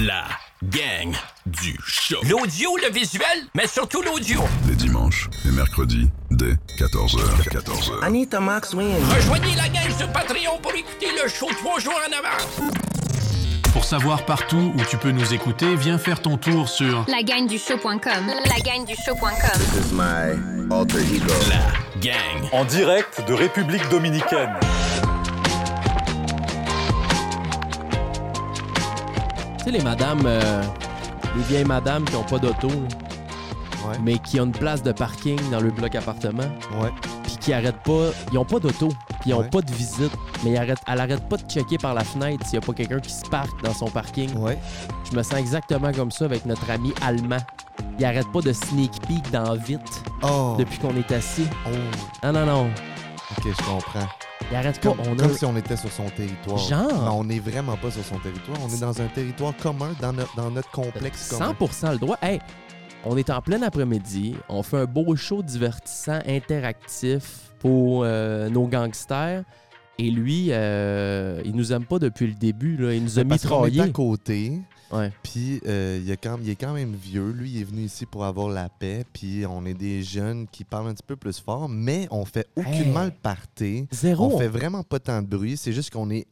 La gang du show. L'audio, le visuel, mais surtout l'audio. Les dimanches et mercredis dès 14h. 14h. Anita Max Win. Rejoignez la gang sur Patreon pour écouter le show trois jours en avance. Pour savoir partout où tu peux nous écouter, viens faire ton tour sur Lagagne-du-show.com. Lagagne-du-show.com. This is my alter ego. La gang. En direct de République dominicaine. Tu sais, les madames, euh, les vieilles madames qui ont pas d'auto, Ouais. mais qui ont une place de parking dans le bloc appartement, Ouais. puis qui arrêtent pas, ils ont pas d'auto, puis ils ont Ouais. pas de visite, mais ils arrêtent, elle arrête pas de checker par la fenêtre s'il y a pas quelqu'un qui se parque dans son parking. Je me sens exactement comme ça avec notre ami allemand. Il arrête pas de sneak peek dans vite Oh. depuis qu'on est assis. Oh. Non, non, non. Ok, je comprends. Il arrête pas. Comme, a... si on était sur son territoire. Genre. Mais on n'est vraiment pas sur son territoire. On est dans un territoire commun, dans, no- dans notre complexe commun. 100% le droit. Hey, on est en plein après-midi. On fait un beau show divertissant, interactif pour euh, nos gangsters. Et lui, euh, il nous aime pas depuis le début. Là. Il nous a est à mitraillés. côté, Ouais. puis euh, il, est quand, il est quand même vieux. Lui, il est venu ici pour avoir la paix, puis on est des jeunes qui parlent un petit peu plus fort, mais on fait aucunement Hey. le party. Zéro. On fait vraiment pas tant de bruit. C'est juste qu'on est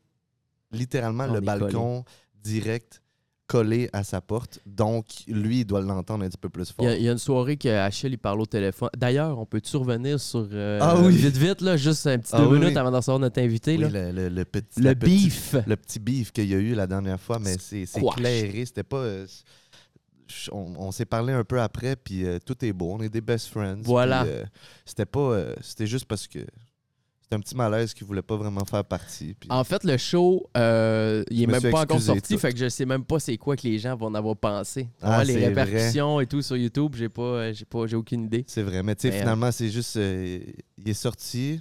littéralement On le est balcon direct collé à sa porte. Donc, lui, il doit l'entendre un petit peu plus fort. il y a une soirée que Achille il parle au téléphone. D'ailleurs, on peut-tu revenir sur. euh, Ah oui. Vite, vite, là, juste un petit Ah deux oui, minutes avant d'en recevoir notre invité. Oui, là? le, le- le petit, le beef. le petit beef qu'il y a eu la dernière fois, mais c'est clairé. C'était pas. euh, on on s'est parlé un peu après, puis euh, tout est beau. On est des best friends. Voilà. c'était pas. c'était juste parce que un petit malaise qui voulait pas vraiment faire partie. puis- En fait, le show, euh, il est même pas encore sorti, tout. fait que je sais même pas c'est quoi que les gens vont en avoir pensé. Ah, les répercussions et tout sur YouTube, j'ai pas, euh, j'ai pas, j'ai aucune idée. C'est vrai, mais tu sais, euh, finalement, c'est juste. euh, il est sorti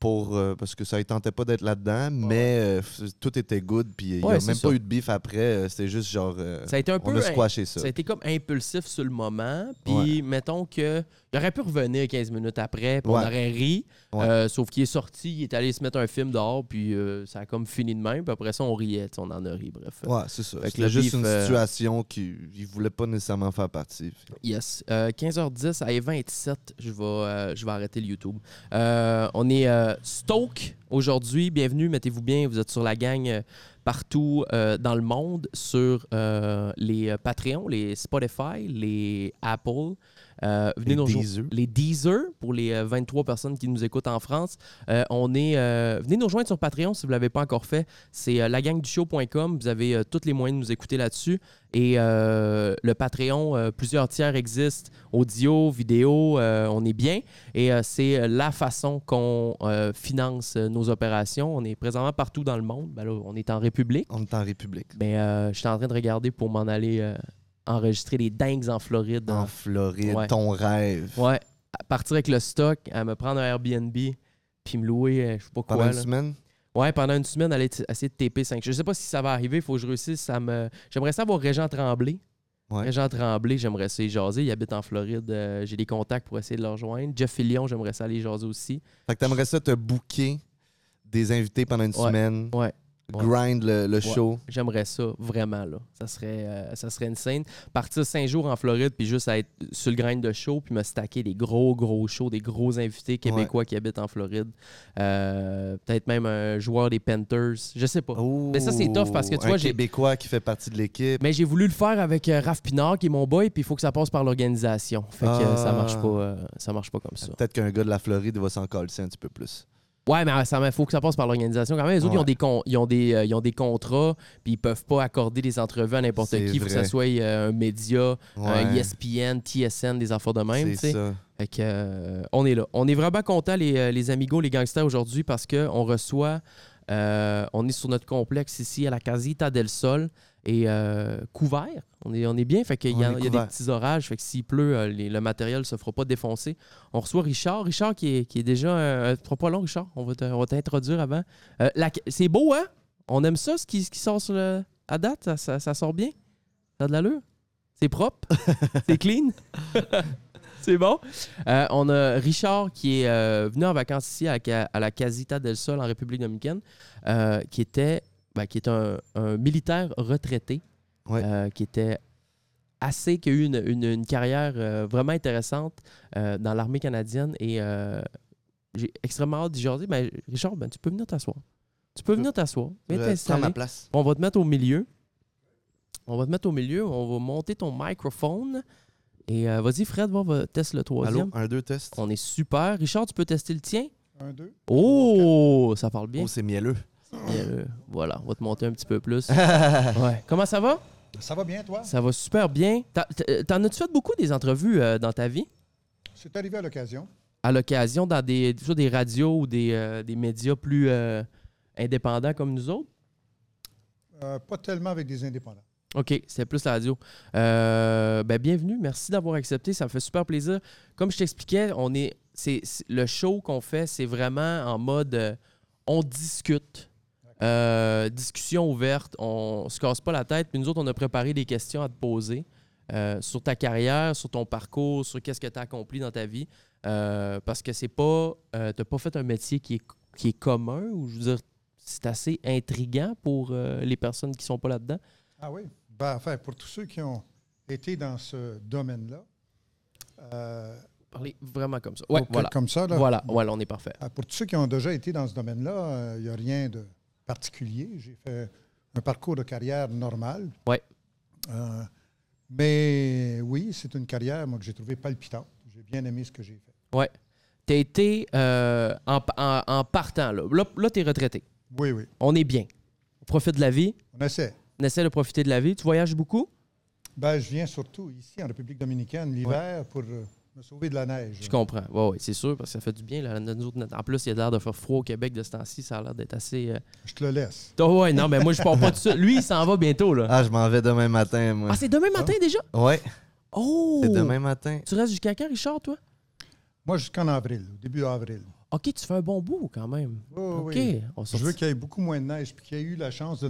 pour. parce que ça ne tentait pas d'être là-dedans, mais tout était good, puis il n'y a même ça. pas eu de beef après. C'était juste genre. Ça a été un peu. on a squashé ça. Ça a été comme impulsif sur le moment. Puis, mettons que il aurait pu revenir 15 minutes après, puis on aurait ri. Ouais. Euh, sauf qu'il est sorti, il est allé se mettre un film dehors, puis euh, ça a comme fini de même. Puis après ça, on riait, on en a ri, bref. Ouais, c'est ça. C'était juste une euh, situation qu'il ne voulait pas nécessairement faire partie. Yes. Euh, 15h10 à 27 je vais, je vais arrêter le YouTube. On est Stoke aujourd'hui. Bienvenue, mettez-vous bien. Vous êtes sur la gang partout euh, dans le monde, sur euh, les euh, Patreon, les Spotify, les Apple. Euh, venez Les nous rejo- Deezer. les Deezer pour les euh, 23 personnes qui nous écoutent en France. Euh, on est, euh, venez nous rejoindre sur Patreon si vous ne l'avez pas encore fait. C'est euh, lagangdushow.com. Vous avez euh, tous les moyens de nous écouter là-dessus. Et euh, le Patreon, euh, plusieurs tiers existent. Audio, vidéo, euh, on est bien. Et euh, c'est la façon qu'on euh, finance euh, nos opérations. On est présentement partout dans le monde. Ben là, on est en République. On est en République. Mais euh, je suis en train de regarder pour m'en aller euh, enregistrer les dingues en Floride. En Floride, Ouais. ton rêve. Ouais, à partir avec le stock, à me prendre un Airbnb, puis me louer, euh, je sais pas quoi. Pendant une là. semaine? Ouais, pendant une semaine, aller essayer de TP 5. Je sais pas si ça va arriver, il faut que je réussisse. Ça me... J'aimerais savoir Régent Tremblay. Ouais. Régent Tremblay, j'aimerais essayer de jaser. Il habite en Floride. euh, J'ai des contacts pour essayer de le rejoindre. Jeff Fillion, j'aimerais ça aller jaser aussi. Fait que t'aimerais ça te booker des invités pendant une Ouais. semaine, Ouais. Ouais. grind le, le show. J'aimerais ça, vraiment, là. Ça serait, euh, ça serait insane. Partir cinq jours en Floride, puis juste être sur le grind de show, puis me stacker des gros, gros shows, des gros invités québécois qui habitent en Floride. Euh, Peut-être même un joueur des Panthers. Je sais pas. Mais ça, c'est tough parce que tu un vois, j'ai. Québécois qui fait partie de l'équipe. Mais j'ai voulu le faire avec euh, Raph Pinard, qui est mon boy, puis il faut que ça passe par l'organisation. Fait que ça Ah. marche pas, euh, ça marche pas comme ça. Peut-être qu'un gars de la Floride va s'en coller un petit peu plus. Ouais, mais il faut que ça passe par l'organisation quand même. Les autres, ils, ont des con- ils, ont des, euh, ils ont des contrats, puis ils peuvent pas accorder des entrevues à n'importe qui. Il faut que ça soit euh, un média, un. ESPN, TSN, des affaires de même. C'est ça. Fait que, euh, on est là. On est vraiment contents, les, les amigos, les gangsters, aujourd'hui, parce qu'on reçoit. on est sur notre complexe ici à la Casita del Sol et euh, couvert. On est, on est bien. Fait qu'il y, a- On est il y a des petits orages. Fait que s'il pleut, euh, les- le matériel ne se fera pas défoncer. On reçoit Richard. Richard qui est, qui est déjà. Euh, pas long, Richard. On va t'introduire avant. Euh, c'est beau, hein? On aime ça, ce qui, ce qui sort sur le, à date? Ça, ça- ça sort bien? Ça a de l'allure? C'est propre? c'est clean? C'est bon? Euh, on a Richard qui est euh, venu en vacances ici à, à la Casita del Sol en République dominicaine, euh, qui était ben, qui est un, un militaire retraité. Ouais. euh, qui était assez, qui a eu une, une- une carrière euh, vraiment intéressante euh, dans l'armée canadienne. Et euh, j'ai extrêmement hâte d'y jaser. Ben, Richard, ben, tu peux venir t'asseoir. Tu peux venir t'asseoir. Viens Je prends t'installer. ma place. On va te mettre au milieu. On va te mettre au milieu. On va monter ton microphone. Et euh, vas-y, Fred, va, va teste le troisième. Allô, un, deux, test. On est super. Richard, tu peux tester le tien? Un, deux. Oh, ça parle bien. Oh, c'est mielleux. Euh, voilà, on va te monter un petit peu plus. Ouais. Comment ça va? Ça va bien, toi? Ça va super bien. T'as- t'as- T'en as-tu fait beaucoup des entrevues euh, dans ta vie? C'est arrivé à l'occasion. À l'occasion, dans des, soit des radios ou des, euh, des médias plus euh, indépendants comme nous autres? Euh, pas tellement avec des indépendants. OK, c'était plus la radio. Euh, ben, bienvenue, merci d'avoir accepté, ça me fait super plaisir. Comme je t'expliquais, on est, c'est, c'est- le show qu'on fait, c'est vraiment en mode euh, on discute. Euh, discussion ouverte, on se casse pas la tête. Puis nous autres, on a préparé des questions à te poser euh, sur ta carrière, sur ton parcours, sur qu'est-ce que tu as accompli dans ta vie. Euh, parce que c'est pas. t'as pas fait un métier qui est, qui est commun ou je veux dire, c'est assez intriguant pour les personnes qui sont pas là-dedans. Ah oui? Ben, enfin, pour tous ceux qui ont été dans ce domaine-là, Parler vraiment comme ça. Ouais, voilà. comme ça, là, Voilà, voilà, on est parfait. Ah, Pour tous ceux qui ont déjà été dans ce domaine-là, il n'y a rien de particulier. J'ai fait un parcours de carrière normal. Ouais. Euh, mais oui, c'est une carrière moi, que j'ai trouvée palpitante. J'ai bien aimé ce que j'ai fait. Ouais. T'as été euh, en, en- en partant, là. Là, là t'es retraité. Oui, oui. On est bien. On profite de la vie. On essaie. On essaie de profiter de la vie. Tu voyages beaucoup? Ben, je viens surtout ici, en République dominicaine, l'hiver, pour euh, me sauver de la neige. Je comprends. Oui, ouais, c'est sûr, parce que ça fait du bien. Là. Nous autres, en plus, il y a l'air de faire froid au Québec de ce temps-ci. Ça a l'air d'être assez. euh, Je te le laisse. Oh, ouais, non, mais moi, je parle pas de ça. Lui, il s'en va bientôt, là. Ah, je m'en vais demain matin, moi. Ah, c'est demain matin déjà? ouais, Oh! c'est demain matin. Tu restes jusqu'à quand, Richard, toi? Moi, jusqu'en avril, au début avril. OK, tu fais un bon bout quand même. Oui, OK. oui. On Je veux qu'il y ait beaucoup moins de neige puis qu'il y ait eu la chance de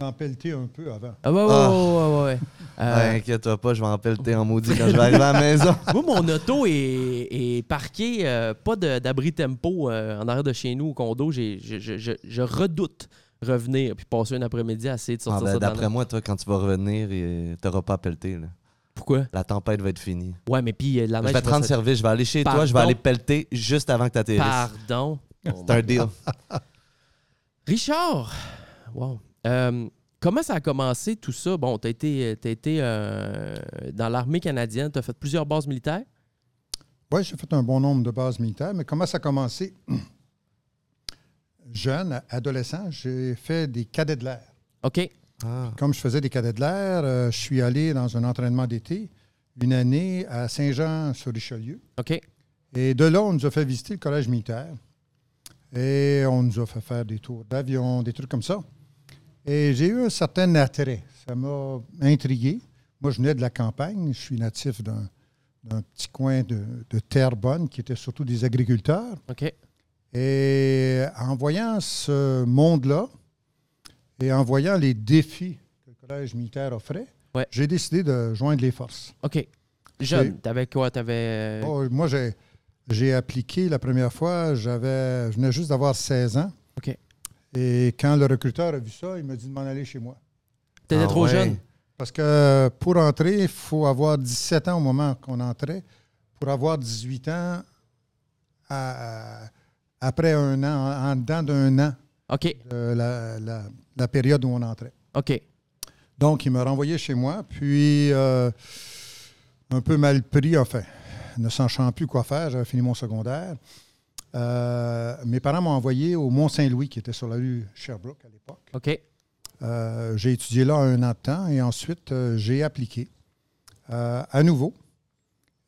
d'en pelleter un peu avant. Ah, ouais, ouais, Ah. ouais, ouais, ouais. Euh, Ouais, inquiète-toi pas, je vais en pelleter en maudit quand je vais arriver à la maison. Moi, mon auto est, est parqué, euh, pas de- d'abri tempo euh, en arrière de chez nous au condo. J'ai- je, je- je- je redoute revenir puis passer un après-midi à essayer de Ah, sortir ben, ça de la D'après moi, toi, quand tu vas revenir, t'auras pas à pelleter. Là. Pourquoi? La tempête va être finie. Ouais, mais puis euh, la Je neige vais te rendre se- service. Je vais aller chez toi, je vais aller pelleter juste avant que tu atterrisses. Pardon? Oh C'est un my deal. Richard, wow. Euh, comment ça a commencé tout ça? Bon, tu as été, t'as été euh, dans l'armée canadienne, tu as fait plusieurs bases militaires? Oui, j'ai fait un bon nombre de bases militaires, mais comment ça a commencé? Jeune, adolescent, j'ai fait des cadets de l'air. OK. Ah. Comme je faisais des cadets de l'air, euh, je suis allé dans un entraînement d'été une année à Saint-Jean-sur-Richelieu. OK. Et de là, on nous a fait visiter le collège militaire. Et on nous a fait faire des tours d'avion, des trucs comme ça. Et j'ai eu un certain attrait. Ça m'a intrigué. Moi, je venais de la campagne. Je suis natif d'un petit coin de, de terre bonne qui était surtout des agriculteurs. OK. Et en voyant ce monde-là et en voyant les défis que le collège militaire offrait, Ouais. j'ai décidé de joindre les forces. OK. Jeune, t'avais quoi? T'avais. Oh, moi, j'ai, j'ai appliqué la première fois, j'avais, je venais juste d'avoir 16 ans. OK. Et quand le recruteur a vu ça, il m'a dit de m'en aller chez moi. T'étais Ah trop ouais. jeune? Parce que pour entrer, il faut avoir 17 ans au moment qu'on entrait. Pour avoir 18 ans, à- à- après un an, en, en dedans d'un an, OK. de la, la- la période où on entrait. OK. Donc, il m'a renvoyé chez moi, puis euh, un peu mal pris, enfin, ne sachant plus quoi faire, j'avais fini mon secondaire. Euh, mes parents m'ont envoyé au Mont-Saint-Louis, qui était sur la rue Sherbrooke à l'époque. OK. Euh, j'ai étudié là un an de temps et ensuite euh, j'ai appliqué euh, à nouveau.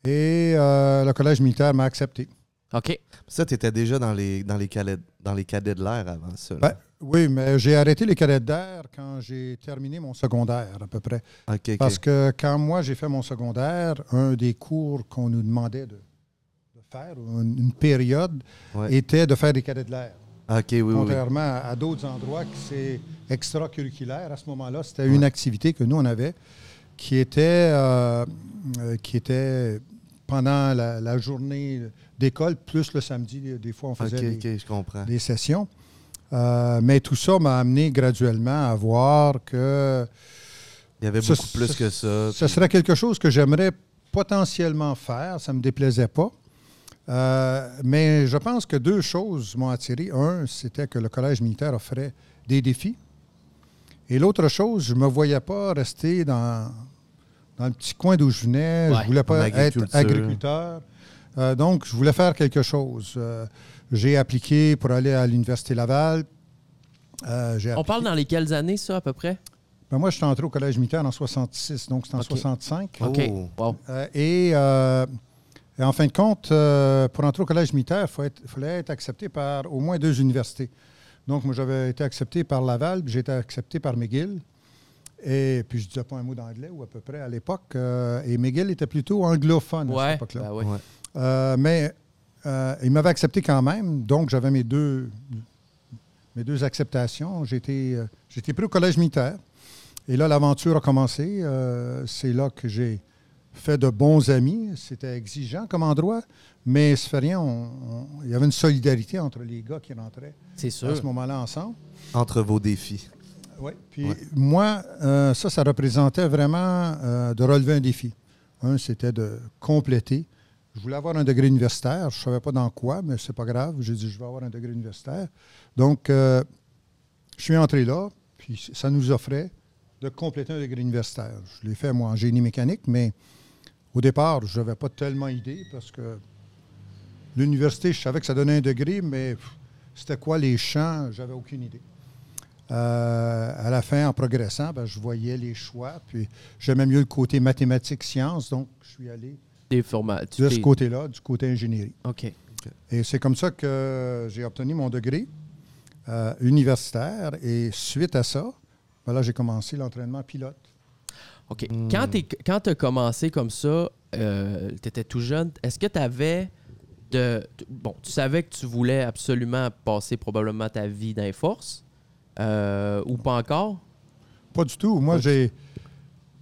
Et euh, le collège militaire m'a accepté. OK. Ça, tu étais déjà dans les, dans les, cadets, dans les cadets de l'air avant ça. Ben, oui, mais j'ai arrêté les cadets d'air quand j'ai terminé mon secondaire, à peu près. Parce que quand moi j'ai fait mon secondaire, un des cours qu'on nous demandait de, de faire, une, une période, Ouais. était de faire des cadets de l'air. OK, oui, oui, oui. Contrairement à, à d'autres endroits que c'est extracurriculaire, à ce moment-là, c'était une activité que nous, on avait qui était, euh, euh, qui était pendant la, la journée d'école, plus le samedi. Des fois, on faisait des, je sessions. Euh, mais tout ça m'a amené graduellement à voir que Il y avait beaucoup plus que ça. Ce serait quelque chose que j'aimerais potentiellement faire. Ça ne me déplaisait pas. Euh, mais je pense que deux choses m'ont attiré. Un, c'était que le collège militaire offrait des défis. Et l'autre chose, je ne me voyais pas rester dans, dans le petit coin d'où je venais. Ouais, je ne voulais pas être agriculteur. Euh, donc, je voulais faire quelque chose. Euh, j'ai appliqué pour aller à l'Université Laval. Euh, On parle dans lesquelles années, ça, à peu près? Ben, moi, je suis entré au collège militaire en 66, donc c'est en OK. 65. Oh. OK. Wow. Euh, et, euh, et en fin de compte, euh, pour entrer au collège militaire, il fallait être accepté par au moins deux universités. Donc, moi, j'avais été accepté par Laval, puis j'ai été accepté par McGill. Et puis, je ne disais pas un mot d'anglais, ou à peu près à l'époque. euh, et McGill était plutôt anglophone à cette époque-là. ben ouais. Ouais. Euh, mais il m'avait accepté quand même, donc j'avais mes deux, mes deux acceptations. J'étais j'étais pris au collège militaire. Et là, l'aventure a commencé. C'est là que j'ai fait de bons amis. C'était exigeant comme endroit, mais ça fait rien. on- on- il y avait une solidarité entre les gars qui rentraient C'est à ce moment-là ensemble. Entre vos défis. Oui. Puis Ouais. moi, euh, ça, ça représentait vraiment euh, de relever un défi. Un, c'était de compléter. Je voulais avoir un degré universitaire. Je ne savais pas dans quoi, mais c'est pas grave. J'ai dit, je vais avoir un degré universitaire. Donc, euh, je suis entré là, puis ça nous offrait de compléter un degré universitaire. Je l'ai fait, moi, en génie mécanique, mais au départ, je n'avais pas tellement idée parce que l'université, je savais que ça donnait un degré, mais c'était quoi les champs, j'avais aucune idée. Euh, à la fin, en progressant, ben, je voyais les choix, puis j'aimais mieux le côté mathématiques-sciences, donc je suis allé Des formats. tu de ce côté-là, du côté ingénierie. OK. Et c'est comme ça que j'ai obtenu mon degré euh, universitaire, et suite à ça, ben là, j'ai commencé l'entraînement pilote. OK. Hmm. Quand tu as commencé comme ça, tu étais tout jeune, est-ce que tu avais de. Bon, tu savais que tu voulais absolument passer probablement ta vie dans les forces euh, ou pas encore? Pas du tout. Moi, j'ai,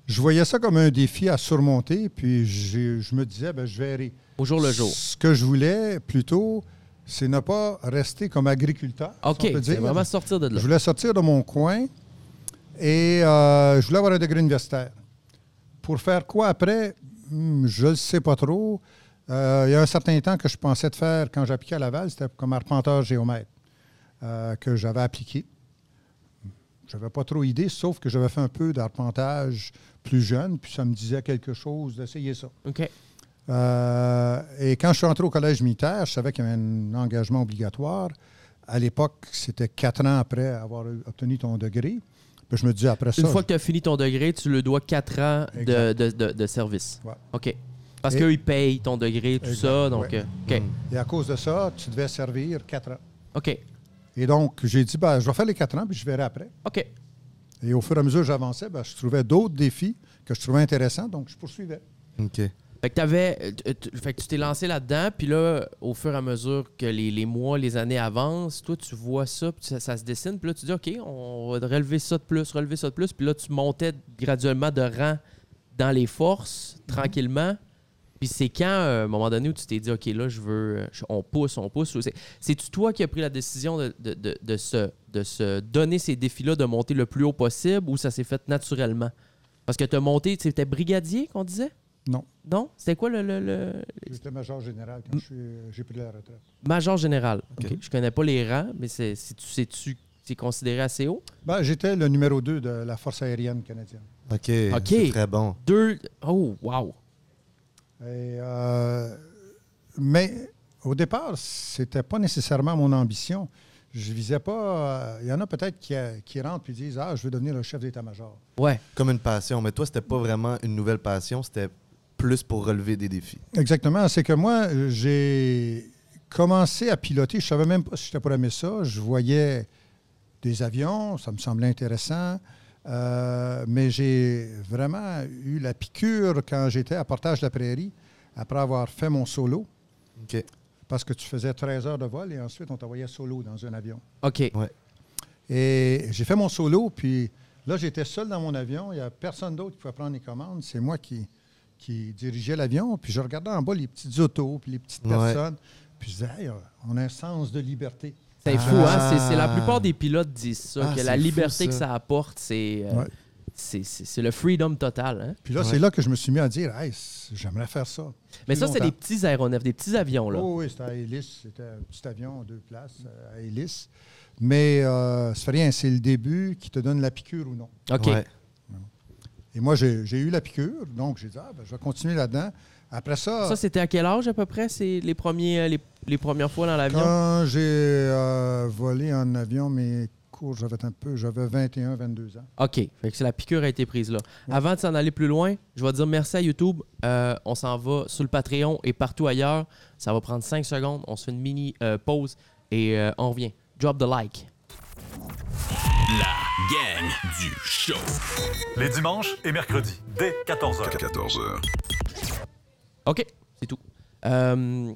je voyais ça comme un défi à surmonter, puis je me disais, ben, je verrai. Au jour le jour. Ce que je voulais plutôt, c'est ne pas rester comme agriculteur. si OK. on peut C'est dire. vraiment sortir de là. Je voulais sortir de mon coin et euh, je voulais avoir un degré universitaire. Pour faire quoi après, Hmm, je ne le sais pas trop. Euh, il y a un certain temps que je pensais de faire, quand j'appliquais à Laval, c'était comme arpenteur géomètre euh, que j'avais appliqué. Je n'avais pas trop idée, sauf que j'avais fait un peu d'arpentage plus jeune, puis ça me disait quelque chose d'essayer ça. OK. Euh, et quand je suis entré au collège militaire, je savais qu'il y avait un engagement obligatoire. À l'époque, c'était quatre ans après avoir obtenu ton degré. Puis je me disais après ça. Une fois que tu as fini ton degré, tu le dois 4 ans de, de- de- de service. Ouais. OK. Parce Et- qu'eux, ils payent ton degré, tout Exact, ça. Donc, ouais. euh, OK. Et à cause de ça, tu devais servir quatre ans. OK. Et donc, j'ai dit, ben, je vais faire les quatre ans, puis je verrai après. OK. Et au fur et à mesure que j'avançais, ben, je trouvais d'autres défis que je trouvais intéressants, donc je poursuivais. OK. Fait que, t'avais, fait que tu t'es lancé là-dedans, puis là, au fur et à mesure que les, les mois, les années avancent, toi, tu vois ça, puis ça, ça se dessine, puis là, tu dis, OK, on va relever ça de plus, relever ça de plus, puis là, tu montais graduellement de rang dans les forces, tranquillement. Puis c'est quand, euh, à un moment donné, où tu t'es dit, OK, là, je veux, je- on pousse, on pousse. ou c'est- C'est-tu toi qui as pris la décision de, de, de, de se, de se donner ces défis-là, de monter le plus haut possible, ou ça s'est fait naturellement? Parce que tu as monté, c'était brigadier qu'on disait? Non. Non? C'était quoi le, le- le- J'étais major général quand je suis- j'ai pris la retraite. major général? OK. OK. Je connais pas les rangs, mais c'est c'est-tu c'est-tu- c'est considéré assez haut? Ben, j'étais le numéro 2 de la Force aérienne canadienne. OK. C'est très bon. Deux. Oh, wow. Et, euh, mais au départ, c'était pas nécessairement mon ambition. Je visais pas. euh, Il y en a peut-être qui, euh, qui rentrent et disent Ah, je veux devenir le chef d'état-major. Ouais. Comme une passion. Mais toi, c'était pas vraiment une nouvelle passion, c'était plus pour relever des défis. Exactement. C'est que moi, j'ai commencé à piloter. Je savais même pas si j'étais pour aimer ça. Je voyais des avions, ça me semblait intéressant. Euh, mais j'ai vraiment eu la piqûre quand j'étais à Portage de la Prairie, après avoir fait mon solo, OK. parce que tu faisais 13 heures de vol et ensuite on t'envoyait solo dans un avion. OK. Et j'ai fait mon solo, puis là, j'étais seul dans mon avion. Il n'y a personne d'autre qui pouvait prendre les commandes. C'est moi qui, qui dirigeais l'avion. Puis je regardais en bas les petites autos, puis les petites Ouais. personnes. Puis je disais, Hey, on a un sens de liberté. C'est Ah. fou, hein? C'est- C'est la plupart des pilotes disent ça, Ah, que la fou, liberté que ça. apporte, c'est. euh, Ouais. c'est- c'est c'est le freedom total. Hein? Puis là, Ouais. c'est là que je me suis mis à dire, hey, j'aimerais faire ça. Mais Plus ça, c'est des petits aéronefs, des petits avions. Là. Oh, oui, c'était à hélice. C'était un petit avion, deux places, euh, à hélice. Mais euh, ça fait rien, c'est le début qui te donne la piqûre ou non. OK. Et moi, j'ai eu la piqûre, donc j'ai dit, ah, ben, je vais continuer là-dedans. Après ça, Ça, c'était à quel âge à peu près? C'est les, premiers, euh, les, les premières fois dans l'avion? quand j'ai euh, volé en avion, mes cours, j'avais un peu, j'avais 21, 22 ans. OK. Fait que la piqûre a été prise là. Avant de s'en aller plus loin, je vais dire merci à YouTube. Euh, on s'en va sur le Patreon et partout ailleurs. Ça va prendre 5 secondes. On se fait une mini euh, pause et on revient. Drop the like. La gang du show. Les dimanches et mercredis, dès 14h. 14h. OK, c'est tout. Euh,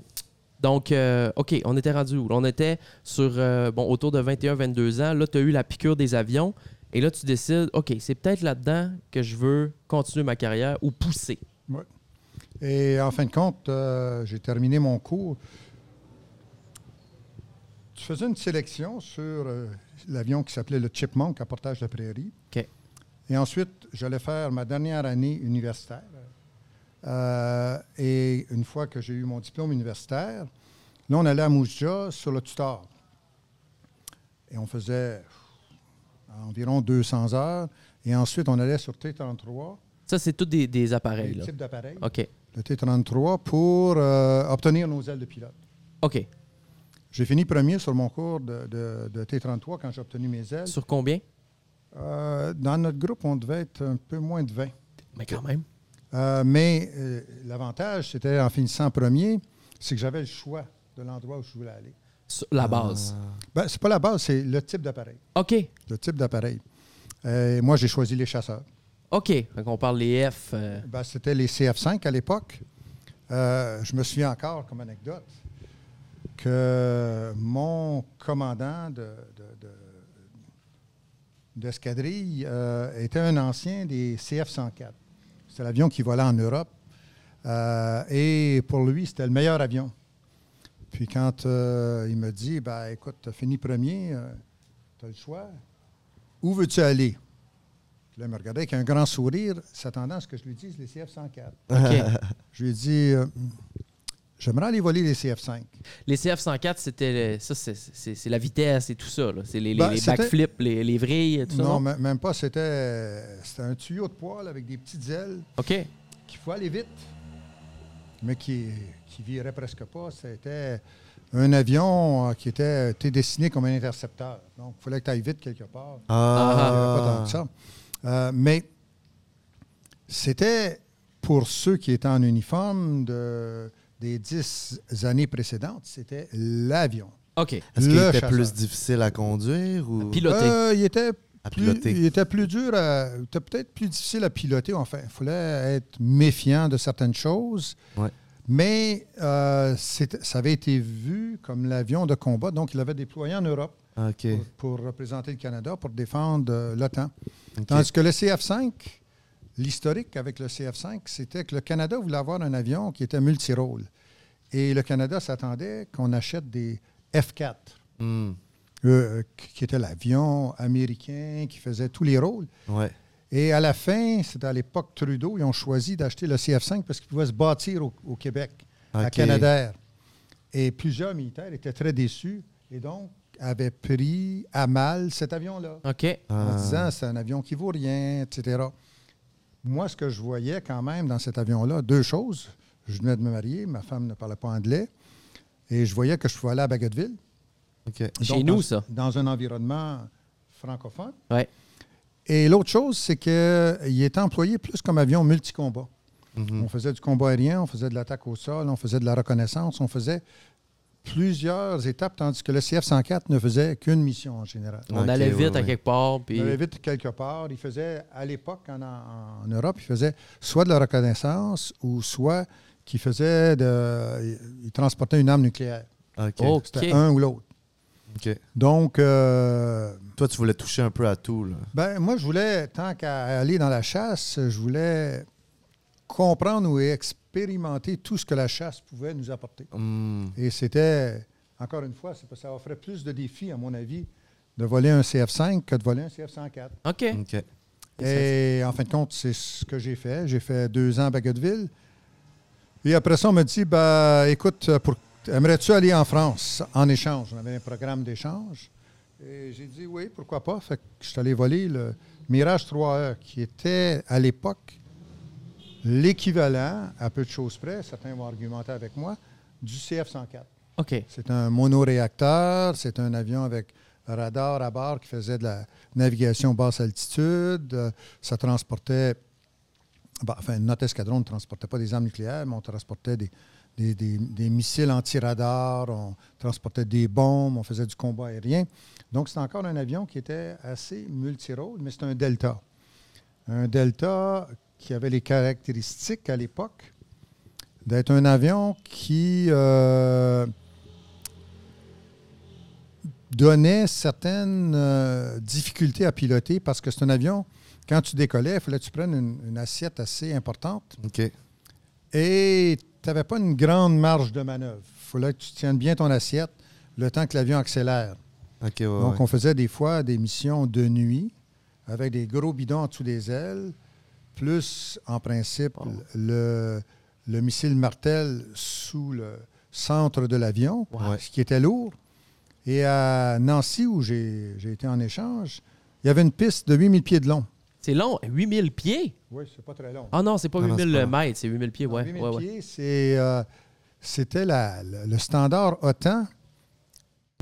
donc, euh, OK, on était rendu où? On était sur, euh, bon, autour de 21-22 ans. Là, tu as eu la piqûre des avions. Et là, tu décides, OK, c'est peut-être là-dedans que je veux continuer ma carrière ou pousser. Et en fin de compte, euh, j'ai terminé mon cours. Tu faisais une sélection sur euh, l'avion qui s'appelait le Chipmunk à Portage de Prairie. OK. Et ensuite, j'allais faire ma dernière année universitaire. Euh, et une fois que j'ai eu mon diplôme universitaire, là, on allait à Moujja sur le tutor. Et on faisait environ 200 heures. Et ensuite, on allait sur T33, Ça, c'est tous des, des appareils. le Là. type d'appareil, OK. le T33, pour euh, obtenir nos ailes de pilote. OK. J'ai fini premier sur mon cours de, de- de T33 quand j'ai obtenu mes ailes. Sur combien? Euh, dans notre groupe, on devait être un peu moins de 20. Mais quand même. Euh, mais euh, l'avantage, c'était en finissant premier, c'est que j'avais le choix de l'endroit où je voulais aller. Sur la base. Ben, c'est pas la base, c'est le type d'appareil. OK. Le type d'appareil. Moi, j'ai choisi les chasseurs. OK. Donc, on parle les F. Ben, c'était les CF5 à l'époque. Je me souviens encore, comme anecdote, que mon commandant de, de- de- d'escadrille euh, était un ancien des CF-104. C'était l'avion qui volait en Europe. Euh, et pour lui, c'était le meilleur avion. Puis quand euh, il me dit, ben, écoute, tu as fini premier, tu as le choix. Où veux-tu aller? Puis là, il me regardait avec un grand sourire, s'attendant à ce que je lui dise les CF-104. OK. Je lui ai dit, j'aimerais aller voler les CF5. les CF-104, c'était ça, c'est- la vitesse et tout ça. là. C'est les, les- Ben, les backflips, les, les vrilles, tout ça. Non, non? m- même pas. C'était c'était un tuyau de poêle avec des petites ailes OK. qui faut aller vite, mais qui qui virait presque pas. C'était un avion euh, qui était, était dessiné comme un intercepteur. Donc, il fallait que tu ailles vite quelque part. Il y avait pas tant que ça. Euh, mais c'était pour ceux qui étaient en uniforme de, des dix années précédentes, c'était l'avion. OK. Est-ce qu'il était chasseur. plus difficile à conduire ou Piloté. Euh, il était à plus, piloter? il était plus dur, à- il était peut-être plus difficile à piloter. Enfin, il fallait être méfiant de certaines choses. Ouais. Mais euh, c'était- ça avait été vu comme l'avion de combat, donc il avait déployé en Europe OK. pour, pour représenter le Canada, pour défendre euh, l'OTAN. OK. Tandis que le CF5, l'historique avec le CF5, c'était que le Canada voulait avoir un avion qui était multirôle. Et le Canada s'attendait qu'on achète des F4 Hmm. euh, qui était l'avion américain qui faisait tous les rôles. Ouais. Et à la fin, c'était à l'époque Trudeau, ils ont choisi d'acheter le CF5 parce qu'il pouvait se bâtir au, au Québec, à. Canadair. Et plusieurs militaires étaient très déçus et donc avaient pris à mal cet avion-là OK. en Ah. disant c'est un avion qui vaut rien, etc. Moi, ce que je voyais quand même dans cet avion-là, deux choses. Je venais de me marier, ma femme ne parlait pas anglais, et je voyais que je pouvais aller à Bagotville. OK. Chez nous, dans- ça. Dans un environnement francophone. Ouais. Et l'autre chose, c'est qu'il était employé plus comme avion multicombat. Mhm. On faisait du combat aérien, on faisait de l'attaque au sol, on faisait de la reconnaissance, on faisait plusieurs étapes, tandis que le CF-104 ne faisait qu'une mission en général. On allait vite à quelque part. Puis... Il allait vite quelque part. Il faisait, à l'époque, en, en Europe, il faisait soit de la reconnaissance ou soit qu'il faisait de. Il transportait une arme nucléaire. OK. C'était un ou l'autre. OK. Donc, euh, Toi, tu voulais toucher un peu à tout, là. Ben, moi, je voulais, tant qu'à aller dans la chasse, je voulais comprendre ou expérimenter tout ce que la chasse pouvait nous apporter. Hmm. Et c'était, encore une fois, c'est parce que ça offrait plus de défis, à mon avis, de voler un CF5 que de voler un CF104. OK. OK. Et en fin de compte, c'est ce que j'ai fait. J'ai fait deux ans à Bagotville. Et après ça, on m'a dit, bah, écoute, pour, aimerais-tu aller en France en échange? On avait un programme d'échange. Et j'ai dit oui, pourquoi pas? Fait que je suis allé voler le Mirage 3E, qui était à l'époque l'équivalent, à peu de choses près, certains vont argumenter avec moi, du CF-104. OK. C'est un monoréacteur, c'est un avion avec radar à bord qui faisait de la navigation basse altitude. Ça transportait, ben, enfin, notre escadron ne transportait pas des armes nucléaires, mais on transportait des, des, des- des missiles anti-radar, on transportait des bombes, on faisait du combat aérien. Donc, c'est encore un avion qui était assez multirôle, mais c'est un Delta. Un Delta qui avait les caractéristiques à l'époque d'être un avion qui euh, donnait certaines euh, difficultés à piloter parce que c'est un avion, quand tu décollais, il fallait que tu prennes une, une assiette assez importante OK. et tu n'avais pas une grande marge de manœuvre. Il fallait que tu tiennes bien ton assiette le temps que l'avion accélère. OK, ouais, Donc, ouais. on faisait des fois des missions de nuit avec des gros bidons en dessous des ailes, plus, en principe, le, le missile Martel sous le centre de l'avion, Ouais. ce qui était lourd. Et à Nancy, où j'ai j'ai été en échange, il y avait une piste de 8000 pieds de long. C'est long, 8000 pieds? Oui, c'est pas très long. Ah non, c'est pas Ah non, 8000 c'est pas long. mètres, c'est 8000 pieds, ouais. 8000 ouais, ouais. pieds, c'est, euh, c'était la- le, standard OTAN,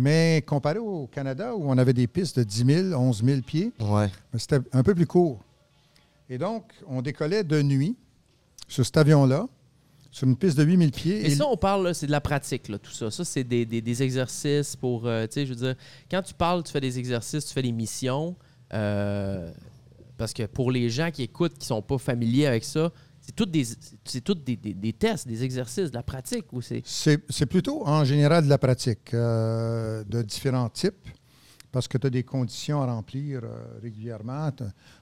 mais comparé au Canada, où on avait des pistes de 10 000, 11 000 pieds, Ouais. c'était un peu plus court. Et donc, on décollait de nuit sur cet avion-là, sur une piste de 8000 pieds. Et ça, on parle, c'est de la pratique, là, tout ça. Ça, c'est des, des- des exercices pour, euh, tu sais, je veux dire, quand tu parles, tu fais des exercices, tu fais des missions, euh, parce que pour les gens qui écoutent, qui sont pas familiers avec ça, c'est toutes des, c'est toutes des, des- des tests, des exercices, de la pratique, ou. C'est c'est plutôt en général de la pratique euh, de différents types, parce que tu as des conditions à remplir euh, régulièrement.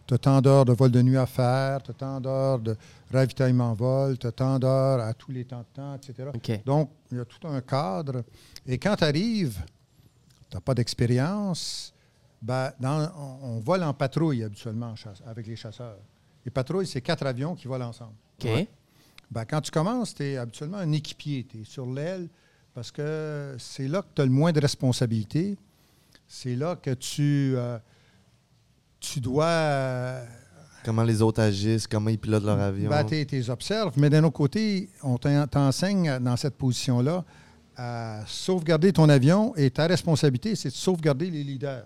Tu as tant d'heures de vol de nuit à faire, tu as tant d'heures de ravitaillement en vol, tu as tant d'heures à tous les temps de temps, etc. Donc, il y a tout un cadre. Et quand tu arrives, tu n'as pas d'expérience, ben, dans- on, on vole en patrouille habituellement chasse- avec les chasseurs. Les patrouilles, c'est quatre avions qui volent ensemble. Ben, quand tu commences, tu es habituellement un équipier. Tu es sur l'aile parce que c'est là que tu as le moins de responsabilités. C'est là que tu, euh, tu dois. euh, Comment les autres agissent, comment ils pilotent leur avion. ben, tu les observes, mais d'un autre côté, on t'en- t'enseigne dans cette position-là à sauvegarder ton avion et ta responsabilité, c'est de sauvegarder les leaders.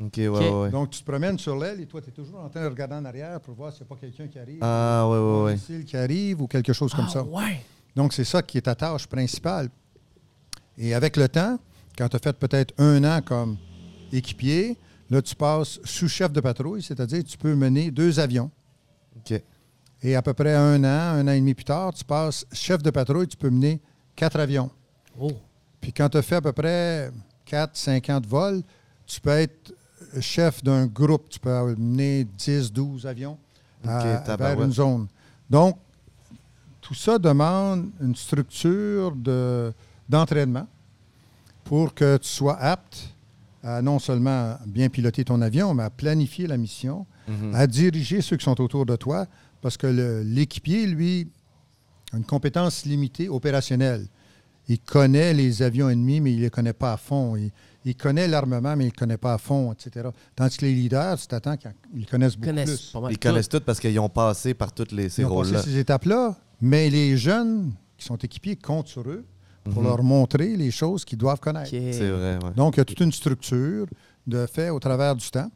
OK, ouais, ouais, ouais. Donc, tu te promènes sur l'aile et toi, tu es toujours en train de regarder en arrière pour voir s'il n'y a pas quelqu'un qui arrive. Ah, ouais, ouais, un ouais. missile qui arrive ou quelque chose comme Ah, ça. ouais. Donc, c'est ça qui est ta tâche principale. Et avec le temps, quand tu as fait peut-être un an comme équipier, là, tu passes sous-chef de patrouille, c'est-à-dire tu peux mener deux avions. OK. Et à peu près un an, un an et demi plus tard, tu passes chef de patrouille, tu peux mener quatre avions. Oh. Puis quand tu as fait à peu près 4, 5 ans de vol, tu peux être chef d'un groupe. Tu peux mener 10, 12 avions à- vers une zone. Donc, tout ça demande une structure de- d'entraînement pour que tu sois apte à non seulement bien piloter ton avion, mais à planifier la mission, Mhm. à diriger ceux qui sont autour de toi, parce que l'équipier, lui, a une compétence limitée opérationnelle. Il connaît les avions ennemis, mais il ne les connaît pas à fond. Il, il connaît l'armement, mais il ne le connaît pas à fond, etc. Tandis que les leaders, tu t'attends qu'ils connaissent beaucoup connaissent plus. pas mal Ils tout. connaissent tout parce qu'ils ont passé par tous les, ces Ils ont passé rôles-là. ces étapes-là, mais les jeunes qui sont équipiers comptent sur eux pour Mhm. leur montrer les choses qu'ils doivent connaître. C'est vrai, ouais. Donc, il y a toute une structure de fait au travers du temps.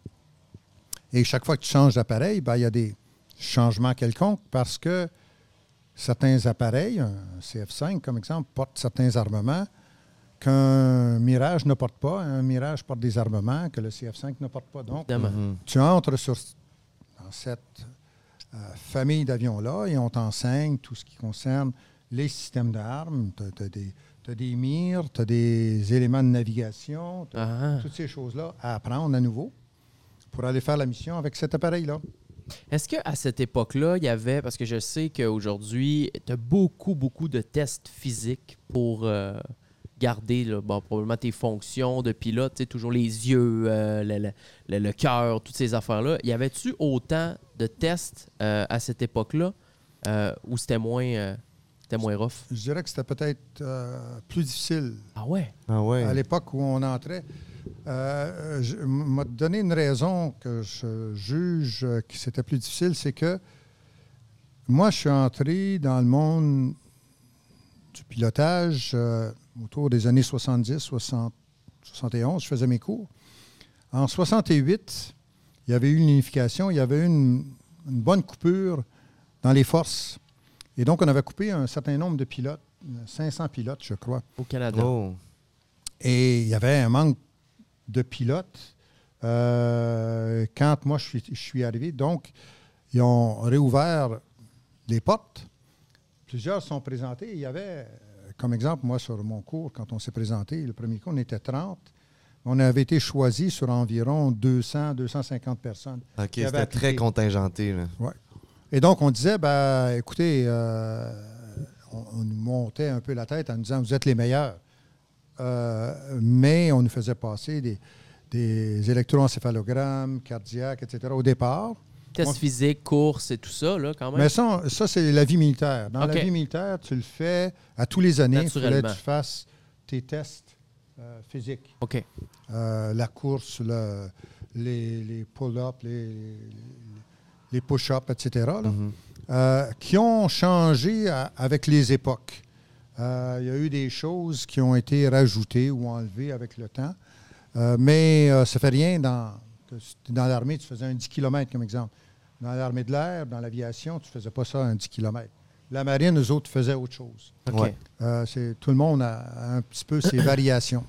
Et chaque fois que tu changes d'appareil, ben, il y a des changements quelconques parce que certains appareils, un CF5 comme exemple, portent certains armements qu'un Mirage ne porte pas. Un Mirage porte des armements que le CF5 ne porte pas. Donc. Mhm. tu entres sur, dans cette euh, famille d'avions-là et on t'enseigne tout ce qui concerne les systèmes d'armes. Tu as, des, t'as des mires, tu as des éléments de navigation, t'as Ah. toutes ces choses-là à apprendre à nouveau pour aller faire la mission avec cet appareil-là. Est-ce qu'à cette époque-là, il y avait, parce que je sais qu'aujourd'hui, tu as beaucoup, beaucoup de tests physiques pour euh, garder là, bon, probablement tes fonctions de pilote, tu sais, toujours les yeux, euh, le, le- le- cœur, toutes ces affaires-là. Y avait-tu autant de tests euh, à cette époque-là ou c'était moins, c'était moins rough? Je dirais que c'était peut-être euh, plus difficile Ah ouais? Ah ouais. à l'époque où on entrait. Euh, je m'a donné une raison que je juge euh, que c'était plus difficile, c'est que moi, je suis entré dans le monde du pilotage euh, autour des années 70, 60, 71. Je faisais mes cours. En 68, il y avait eu une unification, il y avait eu une, une bonne coupure dans les forces. Et donc, on avait coupé un certain nombre de pilotes, 500 pilotes, je crois. Au Canada. Oh. Et il y avait un manque de pilotes euh, quand moi je suis, je suis arrivé. Donc, ils ont réouvert les portes. Plusieurs sont présentés. Il y avait, comme exemple, moi sur mon cours, quand on s'est présenté, le premier cours, on était 30. On avait été choisi sur environ 200, 250 personnes. OK, c'était très contingenté. Là. Et donc, on disait, ben, écoutez, euh, on, on nous montait un peu la tête en nous disant, vous êtes les meilleurs. Euh, mais on nous faisait passer des, des électroencéphalogrammes cardiaques, etc. au départ. Test on- physique, course et tout ça, là, quand même. Mais ça, ça, c'est la vie militaire. Dans la vie militaire, tu le fais à tous les années. Il fallait que tu fasses tes tests euh, physiques. OK. La course, le- les, les pull-ups, les, les- les push-ups, etc., là, Mhm. euh, qui ont changé à- avec les époques. Euh, il y a eu des choses qui ont été rajoutées ou enlevées avec le temps, Euh, mais euh, ça ne fait rien dans, dans l'armée, tu faisais un 10 km comme exemple. Dans l'armée de l'air, dans l'aviation, tu ne faisais pas ça un 10 km. La marine, eux autres, faisaient autre chose. OK. Ouais. Euh, c'est- tout le monde a un petit peu ses variations.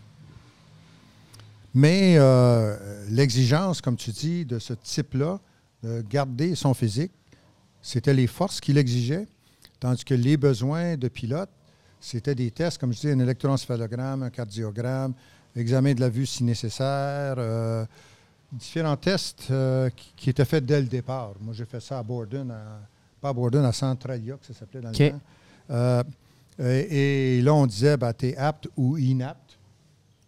Mais euh, l'exigence, comme tu dis, de ce type-là, de garder son physique, c'était les forces qui l'exigeaient, tandis que les besoins de pilote, c'était des tests, comme je dis, un électroencéphalogramme, un cardiogramme, examen de la vue si nécessaire, euh, différents tests euh, qui, qui étaient faits dès le départ. Moi, j'ai fait ça à Borden, à- pas à Borden, à Centralia, que ça s'appelait dans le temps. Euh, et, et là, on disait, ben, tu es apte ou inapte.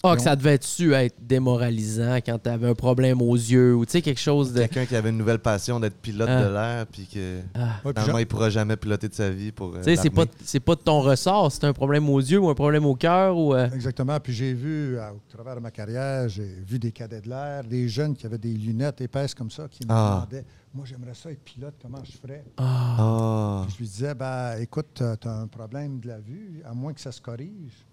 Ah, que ça devait-tu être démoralisant quand t'avais un problème aux yeux ou tu sais, quelque chose de. Quelqu'un qui avait une nouvelle passion d'être pilote Ah. de l'air, puis que Ah. Ouais, puis finalement, genre- il pourra jamais piloter de sa vie pour. euh, Tu sais, c'est pas, c'est pas de ton ressort, c'est un problème aux yeux ou un problème au cœur ou. euh, Exactement. Puis j'ai vu, à- au travers de ma carrière, j'ai vu des cadets de l'air, des jeunes qui avaient des lunettes épaisses comme ça, qui me Ah. demandaient Moi, j'aimerais ça être pilote, comment je ferais? Ah. Puis Je lui disais ben, Écoute, tu as un problème de la vue, à moins que ça se corrige.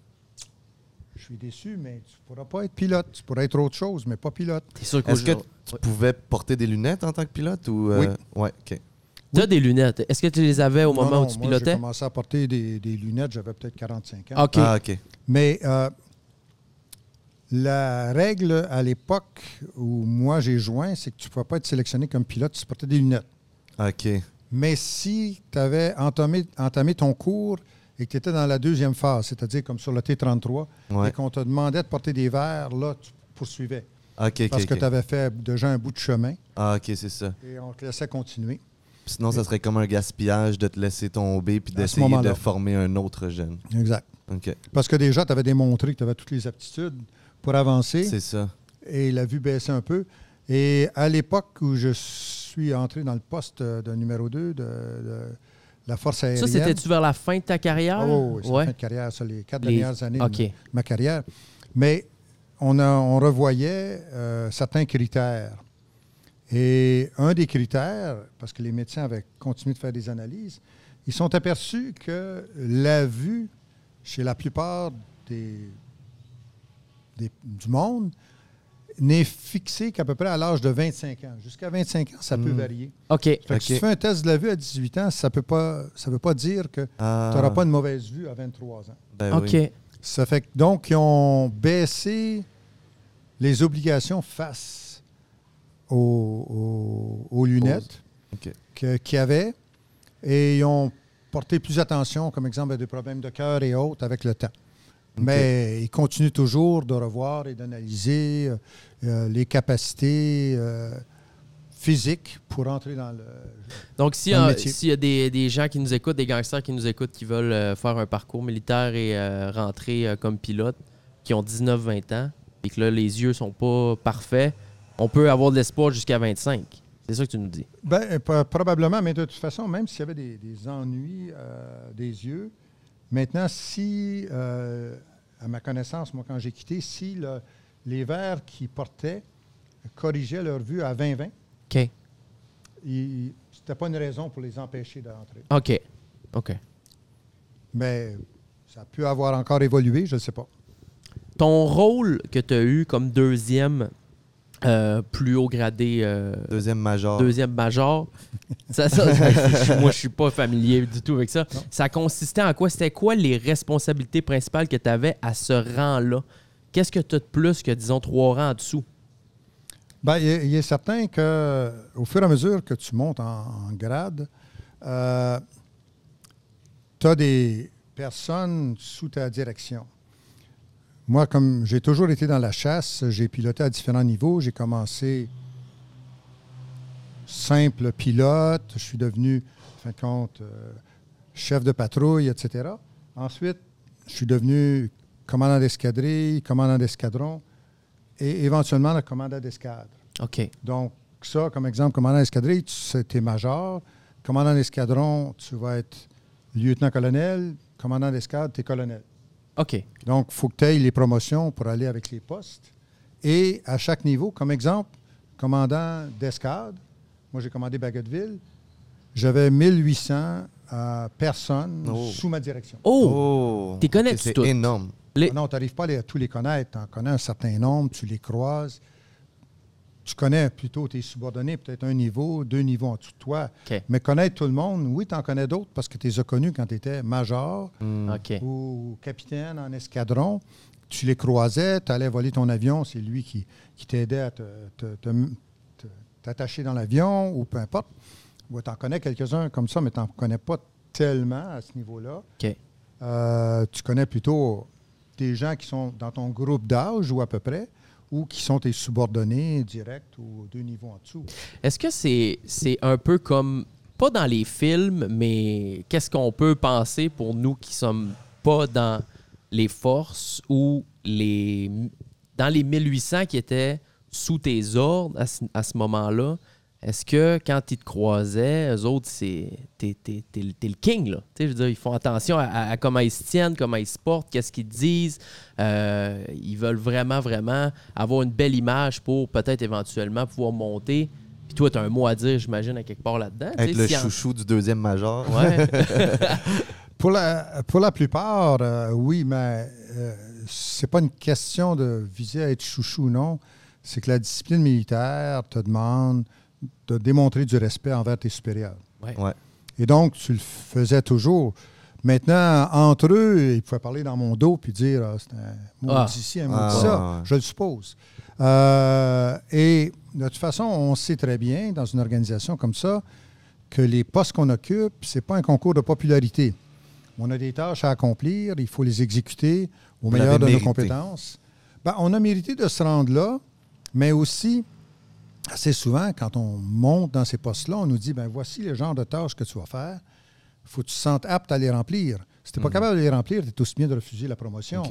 Je suis déçu, mais tu ne pourras pas être pilote. Tu pourrais être autre chose, mais pas pilote. T'es sûr Est-ce que tu pouvais porter des lunettes en tant que pilote ou. euh, Ouais, OK. T'as des lunettes. Est-ce que tu les avais au Non, moment non, où tu moi, pilotais? J'ai commencé à porter des, des lunettes, j'avais peut-être 45 ans. OK. Ah, OK. Mais euh, la règle à l'époque où moi j'ai joint, c'est que tu ne pouvais pas être sélectionné comme pilote si tu portais des lunettes. OK. Mais si tu avais entamé, entamé ton cours et que tu étais dans la deuxième phase, c'est-à-dire comme sur le T33, Ouais. et qu'on te demandait de porter des verres, là, tu poursuivais. Parce que tu avais fait déjà un bout de chemin Ah, OK, c'est ça. et on te laissait continuer. Sinon, ça serait comme un gaspillage de te laisser tomber puis d'essayer de former un autre jeune. Exact. OK. Parce que déjà, tu avais démontré que tu avais toutes les aptitudes pour avancer. C'est ça. et la vue baissait un peu. Et à l'époque où je suis entré dans le poste de numéro 2 de, de la force aérienne. Ça, c'était-tu vers la fin de ta carrière? Ah oui, la fin de carrière, ça, les quatre Les- dernières années de ma carrière. Mais on, a- on revoyait euh, certains critères. Et un des critères, parce que les médecins avaient continué de faire des analyses, ils sont aperçus que la vue, chez la plupart des, des- du monde, n'est fixée qu'à peu près à l'âge de 25 ans. Jusqu'à 25 ans, ça peut Hmm. varier. OK. Fait que OK. si tu fais un test de la vue à 18 ans, ça ne peut ça veut pas dire que Ah. tu n'auras pas une mauvaise vue à 23 ans. Ben OK. oui. Ça fait que donc, ils ont baissé les obligations face aux, aux- aux lunettes OK. que- qu'il y avait et ils ont porté plus attention, comme exemple, à des problèmes de cœur et autres avec le temps. Mais ils continuent toujours de revoir et d'analyser euh, euh, les capacités euh, physique pour entrer dans le. Donc, s'il y, a- y des, des gens qui nous écoutent, des gangsters qui nous écoutent, qui veulent euh, faire un parcours militaire et rentrer comme pilote, qui ont 19-20 ans, et que là, les yeux sont pas parfaits, on peut avoir de l'espoir jusqu'à 25. C'est ça que tu nous dis? Ben, pro- probablement, mais de toute façon, même s'il y avait des, des ennuis des yeux, maintenant, si, euh, à ma connaissance, moi, quand j'ai quitté, si le- les verres qu'ils portaient corrigeaient leur vue à 20-20, OK. il- c'était pas une raison pour les empêcher d'entrer. OK. OK. Mais ça a pu avoir encore évolué, je ne sais pas. Ton rôle que tu as eu comme deuxième euh, plus haut gradé, euh, Deuxième major. deuxième major, ça, ça, je- moi, je suis pas familier du tout avec ça. Non. Ça consistait en quoi? C'était quoi les responsabilités principales que tu avais à ce rang-là? Qu'est-ce que tu as de plus que, disons, trois rangs en dessous? Ben, il, est, il est certain que au fur et à mesure que tu montes en, en grade, tu as des personnes sous ta direction. Moi, comme j'ai toujours été dans la chasse, j'ai piloté à différents niveaux. J'ai commencé simple pilote, je suis devenu, en fin de compte, euh, chef de patrouille, etc. Ensuite, je suis devenu commandant d'escadrille, commandant d'escadron et éventuellement le commandant d'escadre. OK. Donc, ça, comme exemple, commandant d'escadrille, tu es major. Commandant d'escadron, tu vas être lieutenant-colonel. Commandant d'escadre, tu es colonel. OK. Donc, il faut que tu ailles les promotions pour aller avec les postes. Et à chaque niveau, comme exemple, commandant d'escadre, moi j'ai commandé Bagotville, j'avais 1800 euh, personnes Oh. sous ma direction. Oh! Oh! T'es connais-tu C'est énorme. Les- Ah Non, tu n'arrives pas à, les- à tous les connaître. Tu en connais un certain nombre, tu les croises. Tu connais plutôt tes subordonnés, peut-être un niveau, deux niveaux en dessous de toi. Mais connaître tout le monde, oui, tu en connais d'autres parce que tu les as connus quand tu étais major Mm. OK. ou capitaine en escadron. Tu les croisais, tu allais voler ton avion, c'est lui qui, qui t'aidait à te- te- te- te- t'attacher dans l'avion ou peu importe. tu en connais quelques-uns comme ça, mais tu n'en connais pas tellement à ce niveau-là. Euh, tu connais plutôt des gens qui sont dans ton groupe d'âge ou à peu près, ou qui sont tes subordonnés directs ou deux niveaux en dessous. Est-ce que c'est un peu comme, pas dans les films, mais qu'est-ce qu'on peut penser pour nous qui sommes pas dans les forces ou les dans les 1800 qui étaient sous tes ordres à ce, à ce moment-là? Est-ce que quand ils te croisaient, eux autres, c'est t'es, t'es- t'es le- t'es le king, là? Tu sais, je veux dire, ils font attention à, à- à comment ils se tiennent, comment ils se portent, qu'est-ce qu'ils disent. Euh, ils veulent vraiment, vraiment avoir une belle image pour peut-être éventuellement pouvoir monter. Puis toi, tu as un mot à dire, j'imagine, à quelque part là-dedans. Tu Être le si en- chouchou du deuxième major. Ouais. Pour la, pour la plupart, euh, oui, mais euh, c'est pas une question de viser à être chouchou, non. C'est que la discipline militaire te demande de démontrer du respect envers tes supérieurs. Ouais. Ouais. Et donc, tu le faisais toujours. Maintenant, entre eux, ils pouvaient parler dans mon dos puis dire ah, c'est un mot Ah. d'ici, un mot Ah, ça. ouais. Je le suppose. Euh, et de toute façon, on sait très bien, dans une organisation comme ça, que les postes qu'on occupe, ce n'est pas un concours de popularité. On a des tâches à accomplir, il faut les exécuter au Vous meilleur de nos compétences. Ben, on a mérité de se rendre là, mais aussi, assez souvent, quand on monte dans ces postes-là, on nous dit ben voici le genre de tâches que tu vas faire. Il faut que tu te sentes apte à les remplir. Si tu n'es pas capable de les remplir, tu es aussi bien de refuser la promotion.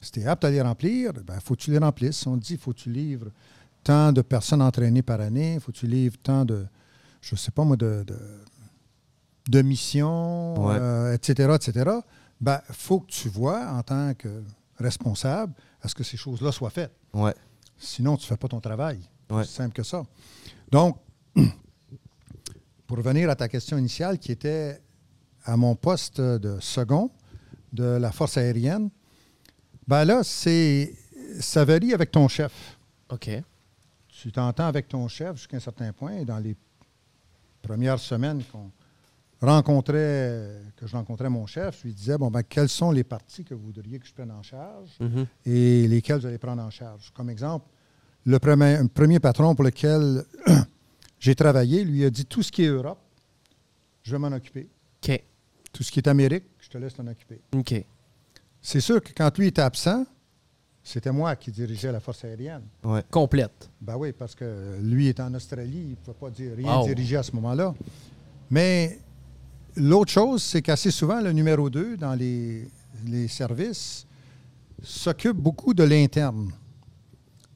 Si tu es apte à les remplir, il faut que tu les remplisses. On te dit il faut que tu livres tant de personnes entraînées par année, il faut que tu livres tant de, je ne sais pas moi, de, de, de missions, Ouais. euh, etc., etc. Il faut que tu vois, en tant que responsable, à ce que ces choses-là soient faites. Ouais. Sinon, tu ne fais pas ton travail. Ouais. C'est simple que ça. Donc, pour revenir à ta question initiale, qui était à mon poste de second de la force aérienne, ben là, c'est ça varie avec ton chef. OK. Tu t'entends avec ton chef jusqu'à un certain point. Et dans les premières semaines qu'on rencontrait, que je rencontrais mon chef, je lui disais bon ben quelles sont les parties que vous voudriez que je prenne en charge Mhm. et lesquelles vous allez prendre en charge? Comme exemple, le premier, patron pour lequel j'ai travaillé lui a dit tout ce qui est Europe, je vais m'en occuper. OK. Tout ce qui est Amérique, je te laisse t'en occuper. OK. C'est sûr que quand lui est absent, c'était moi qui dirigeais la force aérienne. Ouais. Complète. Ben oui, parce que lui est en Australie, il ne pouvait pas dire, rien Wow. diriger à ce moment-là. Mais l'autre chose, c'est qu'assez souvent, le numéro 2 dans les, les services s'occupe beaucoup de l'interne.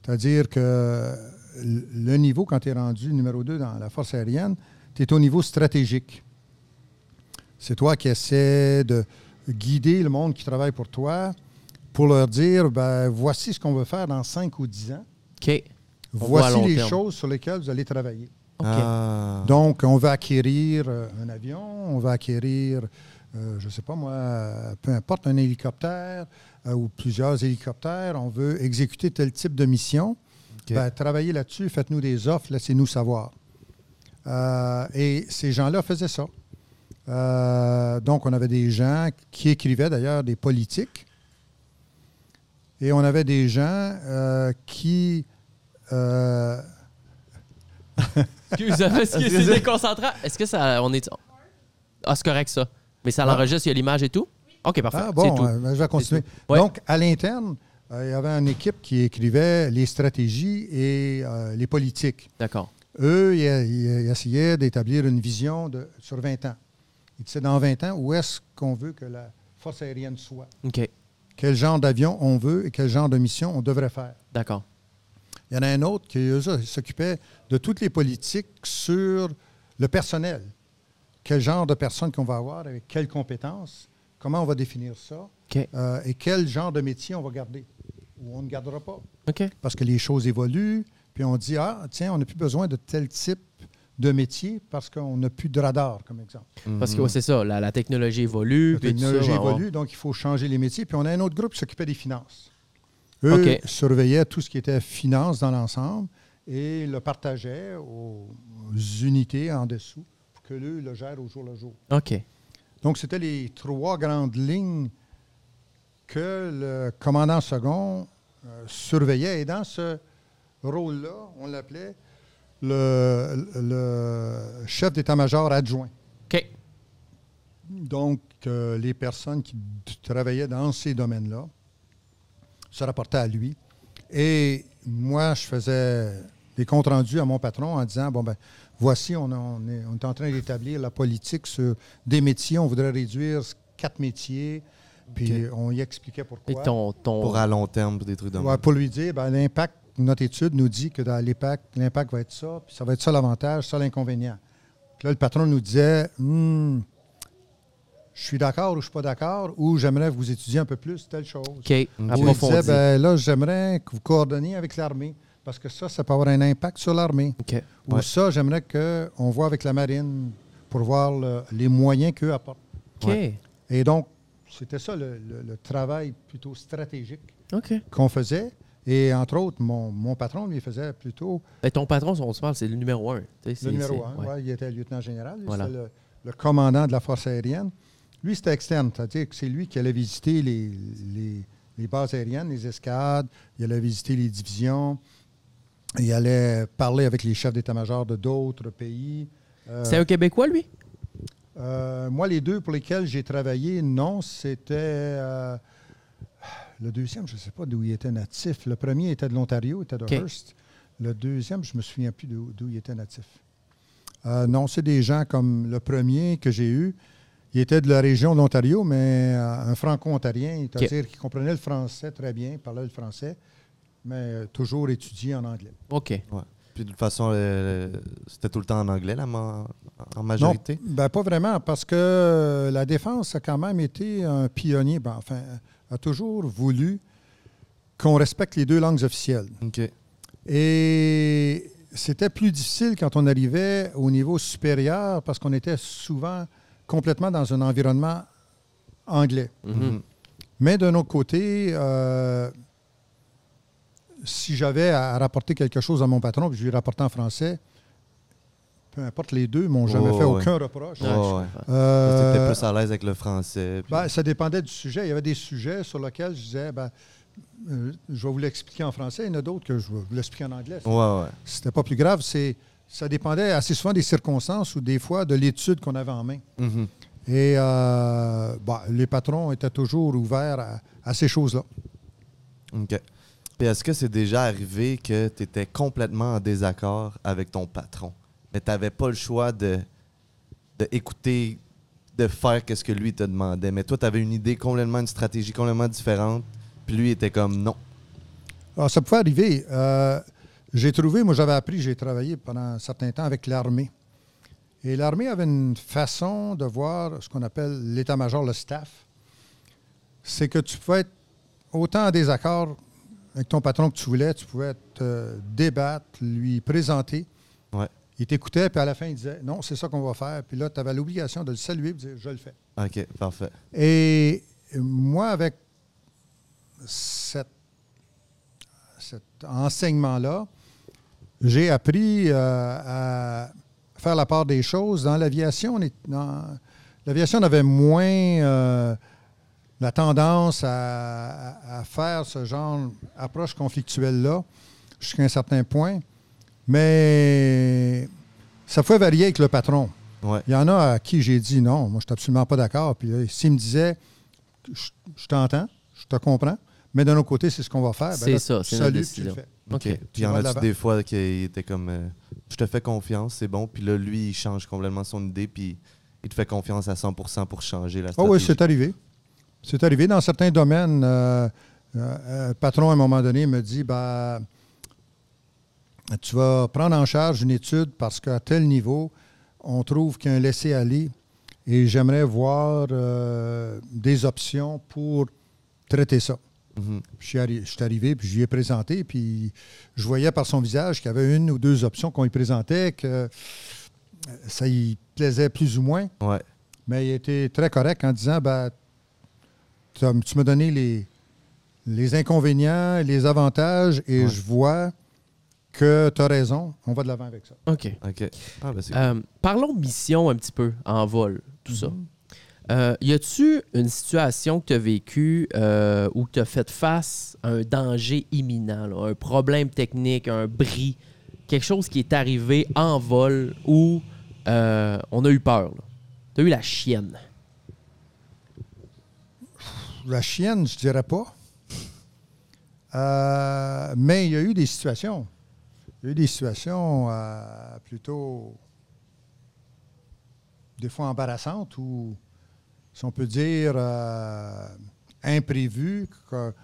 C'est-à-dire que le niveau, quand tu es rendu numéro 2 dans la force aérienne, tu es au niveau stratégique. C'est toi qui essaies de guider le monde qui travaille pour toi pour leur dire, ben, voici ce qu'on veut faire dans 5 ou 10 ans. OK. Voici les terme. choses sur lesquelles vous allez travailler. OK. Ah. Donc, on va acquérir euh, un avion, on va acquérir, euh, je ne sais pas moi, peu importe, un hélicoptère ou plusieurs hélicoptères. On veut exécuter tel type de mission. OK. Ben, travaillez là-dessus, faites-nous des offres, laissez-nous savoir. Euh, et ces gens-là faisaient ça. Euh, donc, on avait des gens qui écrivaient d'ailleurs des politiques. Et on avait des gens euh, qui. euh, Excusez-moi, est-ce que c'est déconcentrant? Est-ce que ça. On est. Ah, c'est correct, ça. Mais ça Ah. l'enregistre, il y a l'image et tout? OK, parfait. Ah bon, tout. euh, ben, je vais continuer. Ouais. Donc, à l'interne, euh, il y avait une équipe qui écrivait les stratégies et euh, les politiques. D'accord. Eux, ils, essayaient d'établir une vision de, sur 20 ans. Ils disaient dans 20 ans, où est-ce qu'on veut que la force aérienne soit? OK. Quel genre d'avion on veut et quel genre de mission on devrait faire? D'accord. Il y en a un autre qui s'occupait de toutes les politiques sur le personnel. Quel genre de personnes qu'on va avoir, avec quelles compétences, comment on va définir ça, euh, et quel genre de métier on va garder ou on ne gardera pas. Parce que les choses évoluent, puis on dit, ah, tiens, on n'a plus besoin de tel type de métier parce qu'on n'a plus de radar, comme exemple. Parce que ouais, c'est ça, la, la technologie évolue. La ça, technologie évolue, donc il faut changer les métiers. Puis on a un autre groupe qui s'occupait des finances. Eux surveillaient tout ce qui était finance dans l'ensemble et le partageaient aux, aux unités en dessous pour que eux le gèrent au jour le jour. OK. Donc, c'était les trois grandes lignes que le commandant second euh, surveillait. Et dans ce rôle-là, on l'appelait le, le chef d'état-major adjoint. OK. Donc, euh, les personnes qui travaillaient dans ces domaines-là se rapportaient à lui. Et moi, je faisais des comptes rendus à mon patron en disant, bon, ben, voici, on, a- on est, on est en train d'établir la politique sur des métiers. On voudrait réduire quatre métiers. Puis on y expliquait Et pourquoi. ton. ton... Pour à long terme, des trucs de Ouais, pour lui dire, ben, l'impact, notre étude nous dit que dans l'impact, l'impact va être ça, puis ça va être ça l'avantage, ça l'inconvénient. Puis là, le patron nous disait, Hmm, je suis d'accord ou je suis pas d'accord, ou j'aimerais que vous étudiez un peu plus telle chose. OK. Ou il disait, ben, là, j'aimerais que vous coordonniez avec l'armée, parce que ça, ça peut avoir un impact sur l'armée. OK. Ou Ouais. ça, j'aimerais qu'on voit avec la marine pour voir le- les moyens qu'eux apportent. OK. Et donc, c'était ça le- le- le travail plutôt stratégique qu'on faisait. Et entre autres, mon, mon patron, lui, faisait plutôt Ben, ton patron, on se parle, c'est le numéro un. Le numéro un. ouais. il était lieutenant général. Voilà. C'était le, commandant de la force aérienne. Lui, c'était externe. C'est-à-dire que c'est lui qui allait visiter les, les- les bases aériennes, les escades. Il allait visiter les divisions. Il allait parler avec les chefs d'état-major de d'autres pays. Euh, C'est un Québécois, lui? euh, moi, les deux pour lesquels j'ai travaillé, non, c'était. euh, le deuxième, je ne sais pas d'où il était natif. Le premier était de l'Ontario, était de OK. Hearst. Le deuxième, je ne me souviens plus d'où il était natif. Non, c'est des gens comme le premier que j'ai eu. Il était de la région de l'Ontario, mais un franco-ontarien, c'est-à-dire qu'il comprenait le français très bien, parlait le français, mais euh, toujours étudié en anglais. OK. Ouais. Puis de toute façon, euh, c'était tout le temps en anglais, là, en majorité? Non, ben pas vraiment, parce que la défense a quand même été un pionnier, ben, enfin, a toujours voulu qu'on respecte les deux langues officielles. OK. Et c'était plus difficile quand on arrivait au niveau supérieur, parce qu'on était souvent complètement dans un environnement anglais. Mhm. Mais d'un autre côté, euh, si j'avais à rapporter quelque chose à mon patron, puis je lui rapportais en français, peu importe les deux, m'ont jamais fait ouais. aucun reproche. Ouais. comprends. Euh, plus à l'aise avec le français. puis- ben, ça dépendait du sujet. Il y avait des sujets sur lesquels je disais, ben, euh, je vais vous l'expliquer en français. Il y en a d'autres que je vais vous l'expliquer en anglais. Ouais, ouais. C'était pas plus grave. C'est, ça dépendait assez souvent des circonstances ou des fois de l'étude qu'on avait en main. Mhm. Et euh, ben, les patrons étaient toujours ouverts à, à ces choses-là. OK. Puis est-ce que c'est déjà arrivé que tu étais complètement en désaccord avec ton patron? Mais tu n'avais pas le choix de, de de faire ce que lui te demandait. Mais toi, tu avais une idée complètement, une stratégie complètement différente. Puis lui était comme non. Alors, ça pouvait arriver. Euh, j'ai trouvé, moi j'avais appris, j'ai travaillé pendant un certain temps avec l'armée. Et l'armée avait une façon de voir ce qu'on appelle l'état-major, le staff. C'est que tu pouvais être autant en désaccord avec ton patron que tu voulais, tu pouvais te débattre, lui présenter. Ouais. Il t'écoutait, puis à la fin, il disait Non, c'est ça qu'on va faire. Puis là, tu avais l'obligation de le saluer et de dire Je le fais. OK, parfait. Et moi, avec cette- cet enseignement-là, j'ai appris euh, à faire la part des choses. Dans l'aviation, on est- dans- l'aviation avait moins euh, la tendance à, faire ce genre d'approche conflictuelle-là jusqu'à un certain point. Mais ça pouvait varier avec le patron. Ouais. Il y en a à qui j'ai dit non, moi je suis absolument pas d'accord. Puis s'il me disait je, je t'entends, je te comprends, mais d'un autre côté, c'est ce qu'on va faire. ben C'est ça, c'est notre décision. Puis il y en l'avant. des fois qui était comme euh, je te fais confiance, c'est bon. Puis là, lui, il change complètement son idée. Puis il te fait confiance à 100% pour changer la Ah stratégie. oui, c'est arrivé. C'est arrivé dans certains domaines. euh, euh, un patron, à un moment donné, me dit ben, Tu vas prendre en charge une étude parce qu'à tel niveau, on trouve qu'il y a un laisser-aller et j'aimerais voir euh, des options pour traiter ça. Mhm. Je suis, arrivé, puis je lui ai présenté, puis je voyais par son visage qu'il y avait une ou deux options qu'on lui présentait, que euh, ça y plaisait plus ou moins. Ouais. Mais il était très correct en disant ben, tu as- tu m'as donné les, les inconvénients, les avantages, et Ouais. je vois que tu as raison. On va de l'avant avec ça. OK. OK. Ah, ben Euh, parlons mission un petit peu, en vol, tout ça. Euh, y a-tu une situation que tu as vécue euh, où tu as fait face à un danger imminent, là, un problème technique, un bris, quelque chose qui est arrivé en vol où euh, on a eu peur? Tu as eu la chienne. La chienne, je dirais pas. Euh, mais il y a eu des situations. Il y a eu des situations euh, plutôt, des fois embarrassantes ou, si on peut dire, euh, imprévues, que,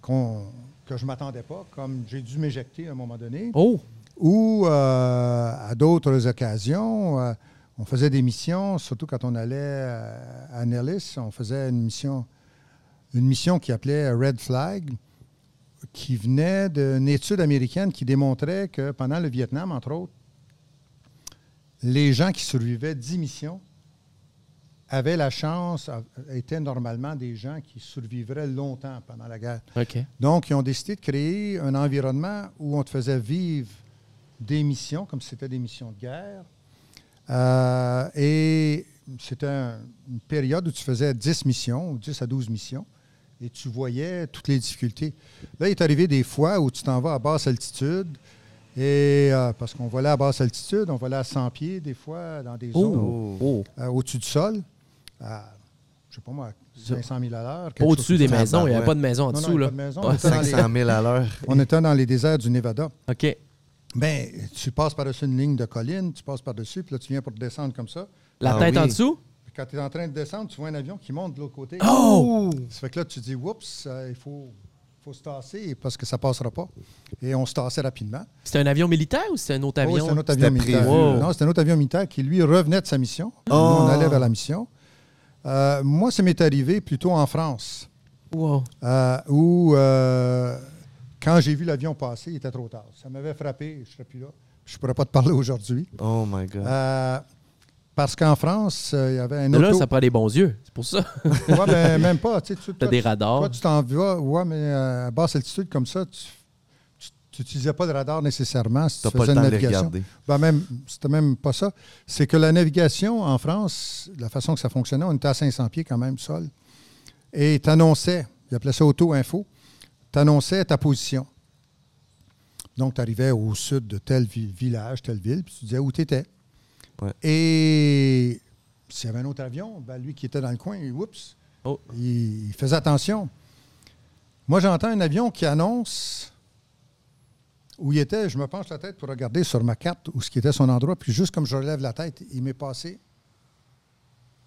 qu'on- que je ne m'attendais pas, comme j'ai dû m'éjecter à un moment donné. Oh! Ou à d'autres occasions, on faisait des missions, surtout quand on allait à Nellis, on faisait une mission, une mission qui appelait Red Flag, qui venait d'une étude américaine qui démontrait que pendant le Vietnam, entre autres, les gens qui survivaient 10 missions avaient la chance, étaient normalement des gens qui survivraient longtemps pendant la guerre. Donc, ils ont décidé de créer un environnement où on te faisait vivre des missions, comme si c'était des missions de guerre. Euh, et c'était un- une période où tu faisais 10 missions, ou 10 à 12 missions, et tu voyais toutes les difficultés. Là, il est arrivé des fois où tu t'en vas à basse altitude, et euh, parce qu'on volait à basse altitude, on volait à 100 pieds des fois dans des zones Oh! oh. euh, au-dessus du sol, à, je sais pas moi, 500 000 à l'heure. au-dessus des maisons, il n'y avait pas de maison en non, dessous. là. pas de maison. Ouais. On était dans les- 500 000 à l'heure. On était dans les déserts du Nevada. OK. Ben, tu passes par-dessus une ligne de colline, tu passes par-dessus, puis là, tu viens pour descendre comme ça. La Ah tête en dessous? Quand tu es en train de descendre, tu vois un avion qui monte de l'autre côté. Oh! Ça fait que là, tu dis, oups, euh, il faut, faut se tasser parce que ça passera pas. Et on se tassait rapidement. C'était un avion militaire ou c'était un autre Oh, avion? c'était un autre avion militaire. Non, c'était un autre avion militaire qui, lui, revenait de sa mission. Nous, Oh! on allait vers la mission. Euh, moi, ça m'est arrivé plutôt en France, Wow. euh, où, euh, quand j'ai vu l'avion passer, il était trop tard. Ça m'avait frappé, je ne serais plus là. Je ne pourrais pas te parler aujourd'hui. Oh my God. Parce qu'en France, euh, il y avait un Mais là, auto... ça prend des bons yeux. C'est pour ça. Ouais, ben, même pas. Tu toi, des tu- radars. Toi, tu t'en vas, ouais, mais euh, à basse altitude comme ça, tu n'utilisais pas de radar nécessairement si T'as tu pas le une temps de les navigation. regarder. Ben même, c'était même pas ça. C'est que la navigation en France, la façon que ça fonctionnait, on était à 500 pieds quand même, sol. Et tu annonçais, ils appelaient ça auto-info, tu annonçais ta position. Donc, tu arrivais au sud de tel vi- village, telle ville, puis tu disais où tu étais. Ouais. Et s'il y avait un autre avion, ben lui qui était dans le coin, Oh. il, il faisait attention. Moi, j'entends un avion qui annonce où il était. Je me penche la tête pour regarder sur ma carte où ce qui était son endroit. Puis juste comme je relève la tête, il m'est passé,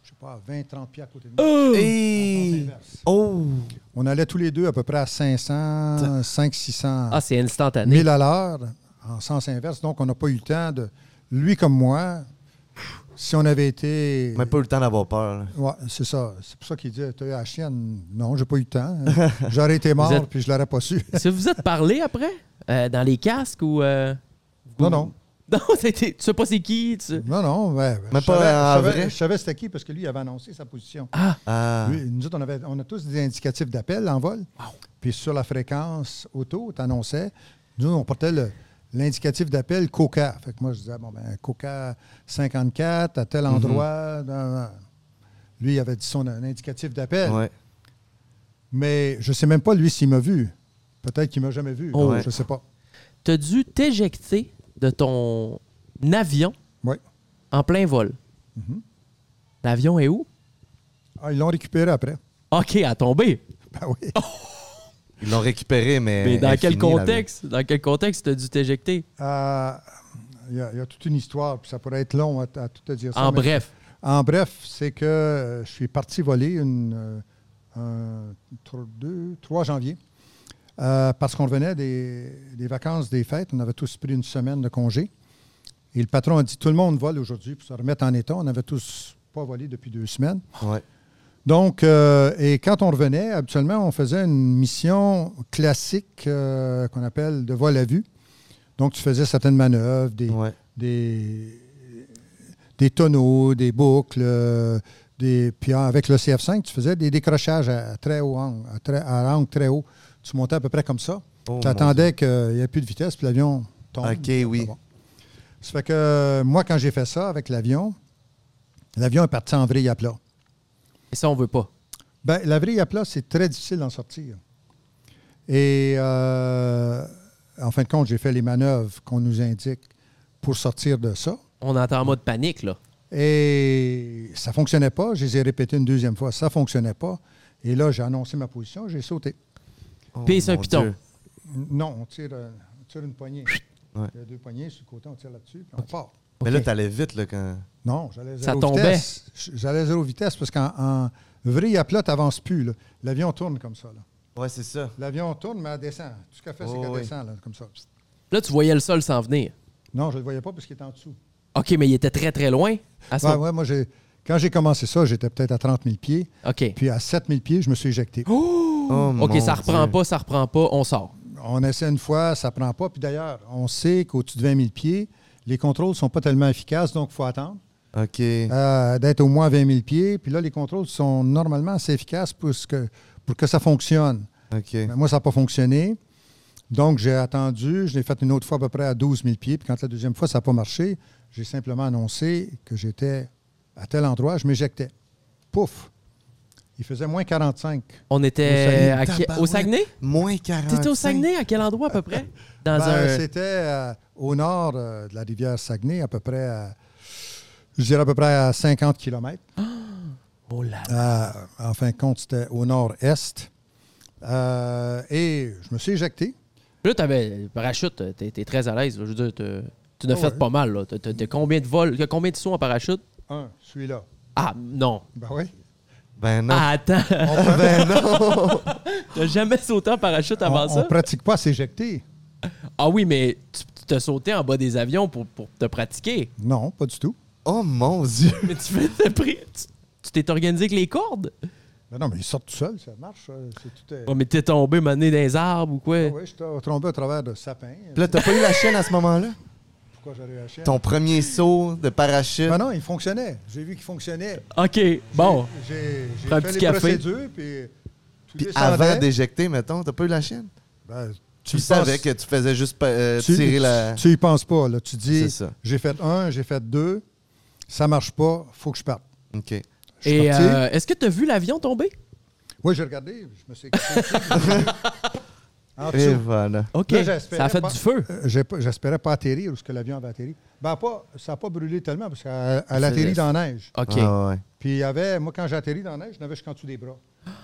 je sais pas, 20, 30 pieds à côté de moi. Hey! inverse. Oh! On allait tous les deux à peu près à 500, 500, 600 Ah, c'est instantané. 1000 à l'heure en sens inverse. Donc, on n'a pas eu le temps de. Lui comme moi, si on avait été. Même pas eu le temps d'avoir peur. Ouais, c'est ça. C'est pour ça qu'il dit Tu as eu la chienne. Non, j'ai pas eu le temps. J'aurais été mort, êtes- puis je l'aurais pas su. Que vous êtes parlé après? Euh, dans les casques ou. euh, non, non. Non, c'était- tu sais pas c'est qui? tu Non, non. Ouais, Même je pas savais- en je savais-? Je savais c'était qui parce que lui, il avait annoncé sa position. Ah! Lui, nous autres, on, avait, on a tous des indicatifs d'appel en vol. Puis sur la fréquence auto, tu annonçais. Nous, on portait le- l'indicatif d'appel Coca. Fait que moi, je disais, bon, ben, Coca 54 à tel endroit. dans- dans- Lui, il avait dit son indicatif d'appel. Ouais. Mais je ne sais même pas, lui, s'il m'a vu. Peut-être qu'il ne m'a jamais vu. Oh. Je ne sais pas. T'as dû t'éjecter de ton avion Oui. en plein vol. Mhm. L'avion est où? Ah, ils l'ont récupéré après. OK, à tomber. Ben oui. Ils l'ont récupéré, mais. Mais dans quel contexte? Dans quel contexte t'as dû t'éjecter? Euh, Il y, a- il y a toute une histoire, puis ça pourrait être long à, à tout te dire ça. En bref. En bref, c'est que euh, je suis parti voler une, euh, un 2, 3 janvier euh, parce qu'on revenait des, des vacances des fêtes. On avait tous pris une semaine de congé. Et le patron a dit tout le monde vole aujourd'hui pour se remettre en état. On n'avait tous pas volé depuis deux semaines. Ouais. Donc, euh, et quand on revenait, habituellement, on faisait une mission classique euh, qu'on appelle de vol à vue. Donc, tu faisais certaines manœuvres, des, Ouais. des, des tonneaux, des boucles, euh, des, puis avec le CF5, tu faisais des décrochages à, très haut angle, à, très, à angle très haut. Tu montais à peu près comme ça. Oh, tu attendais qu'il n'y ait plus de vitesse, puis l'avion tombe. Ok, oui. C'est bon. Ça fait que moi, quand j'ai fait ça avec l'avion, l'avion est parti en vrille à plat. Et ça, on veut pas. Ben, la vrille à plat, c'est très difficile d'en sortir. Et euh, en fin de compte, j'ai fait les manœuvres qu'on nous indique pour sortir de ça. On est en mode panique, là. Et ça ne fonctionnait pas. Je les ai répétés une deuxième fois. Ça ne fonctionnait pas. Et là, j'ai annoncé ma position. J'ai sauté. Oh, Puis c'est un piton. Dieu. Non, on tire, euh, on tire une poignée. Ouais. Il y a deux poignées sur le côté, on tire là-dessus, puis on part. Mais là, t'allais vite, là, quand. Non, j'allais Ça zéro tombait. vitesse. J'allais zéro vitesse parce qu'en en vrille à plat, tu n'avances plus. là. L'avion tourne comme ça. là. Ouais, c'est ça. L'avion tourne, mais elle descend. Tout ce qu'elle fait, c'est Oh, qu'elle oui. descend là, comme ça. Là, tu voyais le sol s'en venir. Non, je ne le voyais pas parce qu'il était en dessous. OK, mais il était très, très loin. À ce Ouais, moment- ouais, moi, j'ai, quand j'ai commencé ça, j'étais peut-être à 30 000 pieds. OK. Puis à 7 000 pieds, je me suis éjecté. Oh, OK, mon ça reprend Dieu. pas, ça reprend pas, on sort. On essaie une fois, ça prend pas. Puis d'ailleurs, on sait qu'au-dessus de 20 000 pieds, les contrôles ne sont pas tellement efficaces, donc il faut attendre OK. euh, d'être au moins à 20 000 pieds. Puis là, les contrôles sont normalement assez efficaces pour, ce que, pour que ça fonctionne. OK. Mais moi, ça n'a pas fonctionné. Donc, j'ai attendu. Je l'ai fait une autre fois à peu près à 12 000 pieds. Puis quand la deuxième fois, ça n'a pas marché, j'ai simplement annoncé que j'étais à tel endroit. Je m'éjectais. Pouf! Il faisait moins 45. On était Au Saguenay. à qui- au Tabarouette. Saguenay? Moins 40. T'étais au Saguenay à quel endroit à peu près? Dans Ben, un. C'était euh, au nord euh, de la rivière Saguenay, à peu près à, je dirais à peu près à 50 km. Oh là là. en fin de compte, c'était au nord-est. Euh, et je me suis éjecté. Là, t'avais le parachute, t'es t'es très à l'aise. Je veux dire, tu n'as Ah fait ouais. pas mal. là. T'as- T'as t'as combien de vols, combien de sauts en parachute? Un, celui-là. Ah, non. Ben oui. Ben non. Ah, attends. On, Ben non. T'as jamais sauté en parachute avant on- ça? on pratique pas à s'éjecter. Ah oui, mais tu tu t'as sauté en bas des avions pour, pour te pratiquer. Non, pas du tout. Oh mon Dieu. Mais tu pris- tu- tu t'es organisé avec les cordes? Ben non, mais ils sortent tout seuls, ça marche. ça. C'est tout. euh, Oh, mais t'es tombé, mané dans les arbres ou quoi? ah ouais, je suis tombé à travers de sapins. Puis là, t'as pas eu la chaîne à ce moment-là? Pourquoi j'aurais eu la chienne? Ton premier saut de parachute? Ben non, il fonctionnait. J'ai vu qu'il fonctionnait. OK, bon. J'ai j'ai Prends un fait petit les café. procédures, puis tout Puis descendait. avant d'éjecter, mettons, t'as pas eu la chaîne? Ben, Tu savais penses- que tu faisais juste euh, tu, tirer tu- la. tu y penses pas. Là. Tu dis, j'ai fait un, j'ai fait deux, ça marche pas, faut que je parte. OK. Je Et euh, est-ce que t'as vu l'avion tomber? Oui, j'ai regardé, je me suis. En Et voilà. OK, Là, j'espérais ça a fait pas- du feu. Euh, J'espérais pas atterrir où ce que l'avion avait atterri. Ben, pas, ça n'a pas brûlé tellement parce qu'elle atterrit dans la neige. OK. Ah ouais. Puis il y avait, moi, quand j'ai atterri dans la neige, je n'avais jusqu'en dessous des bras.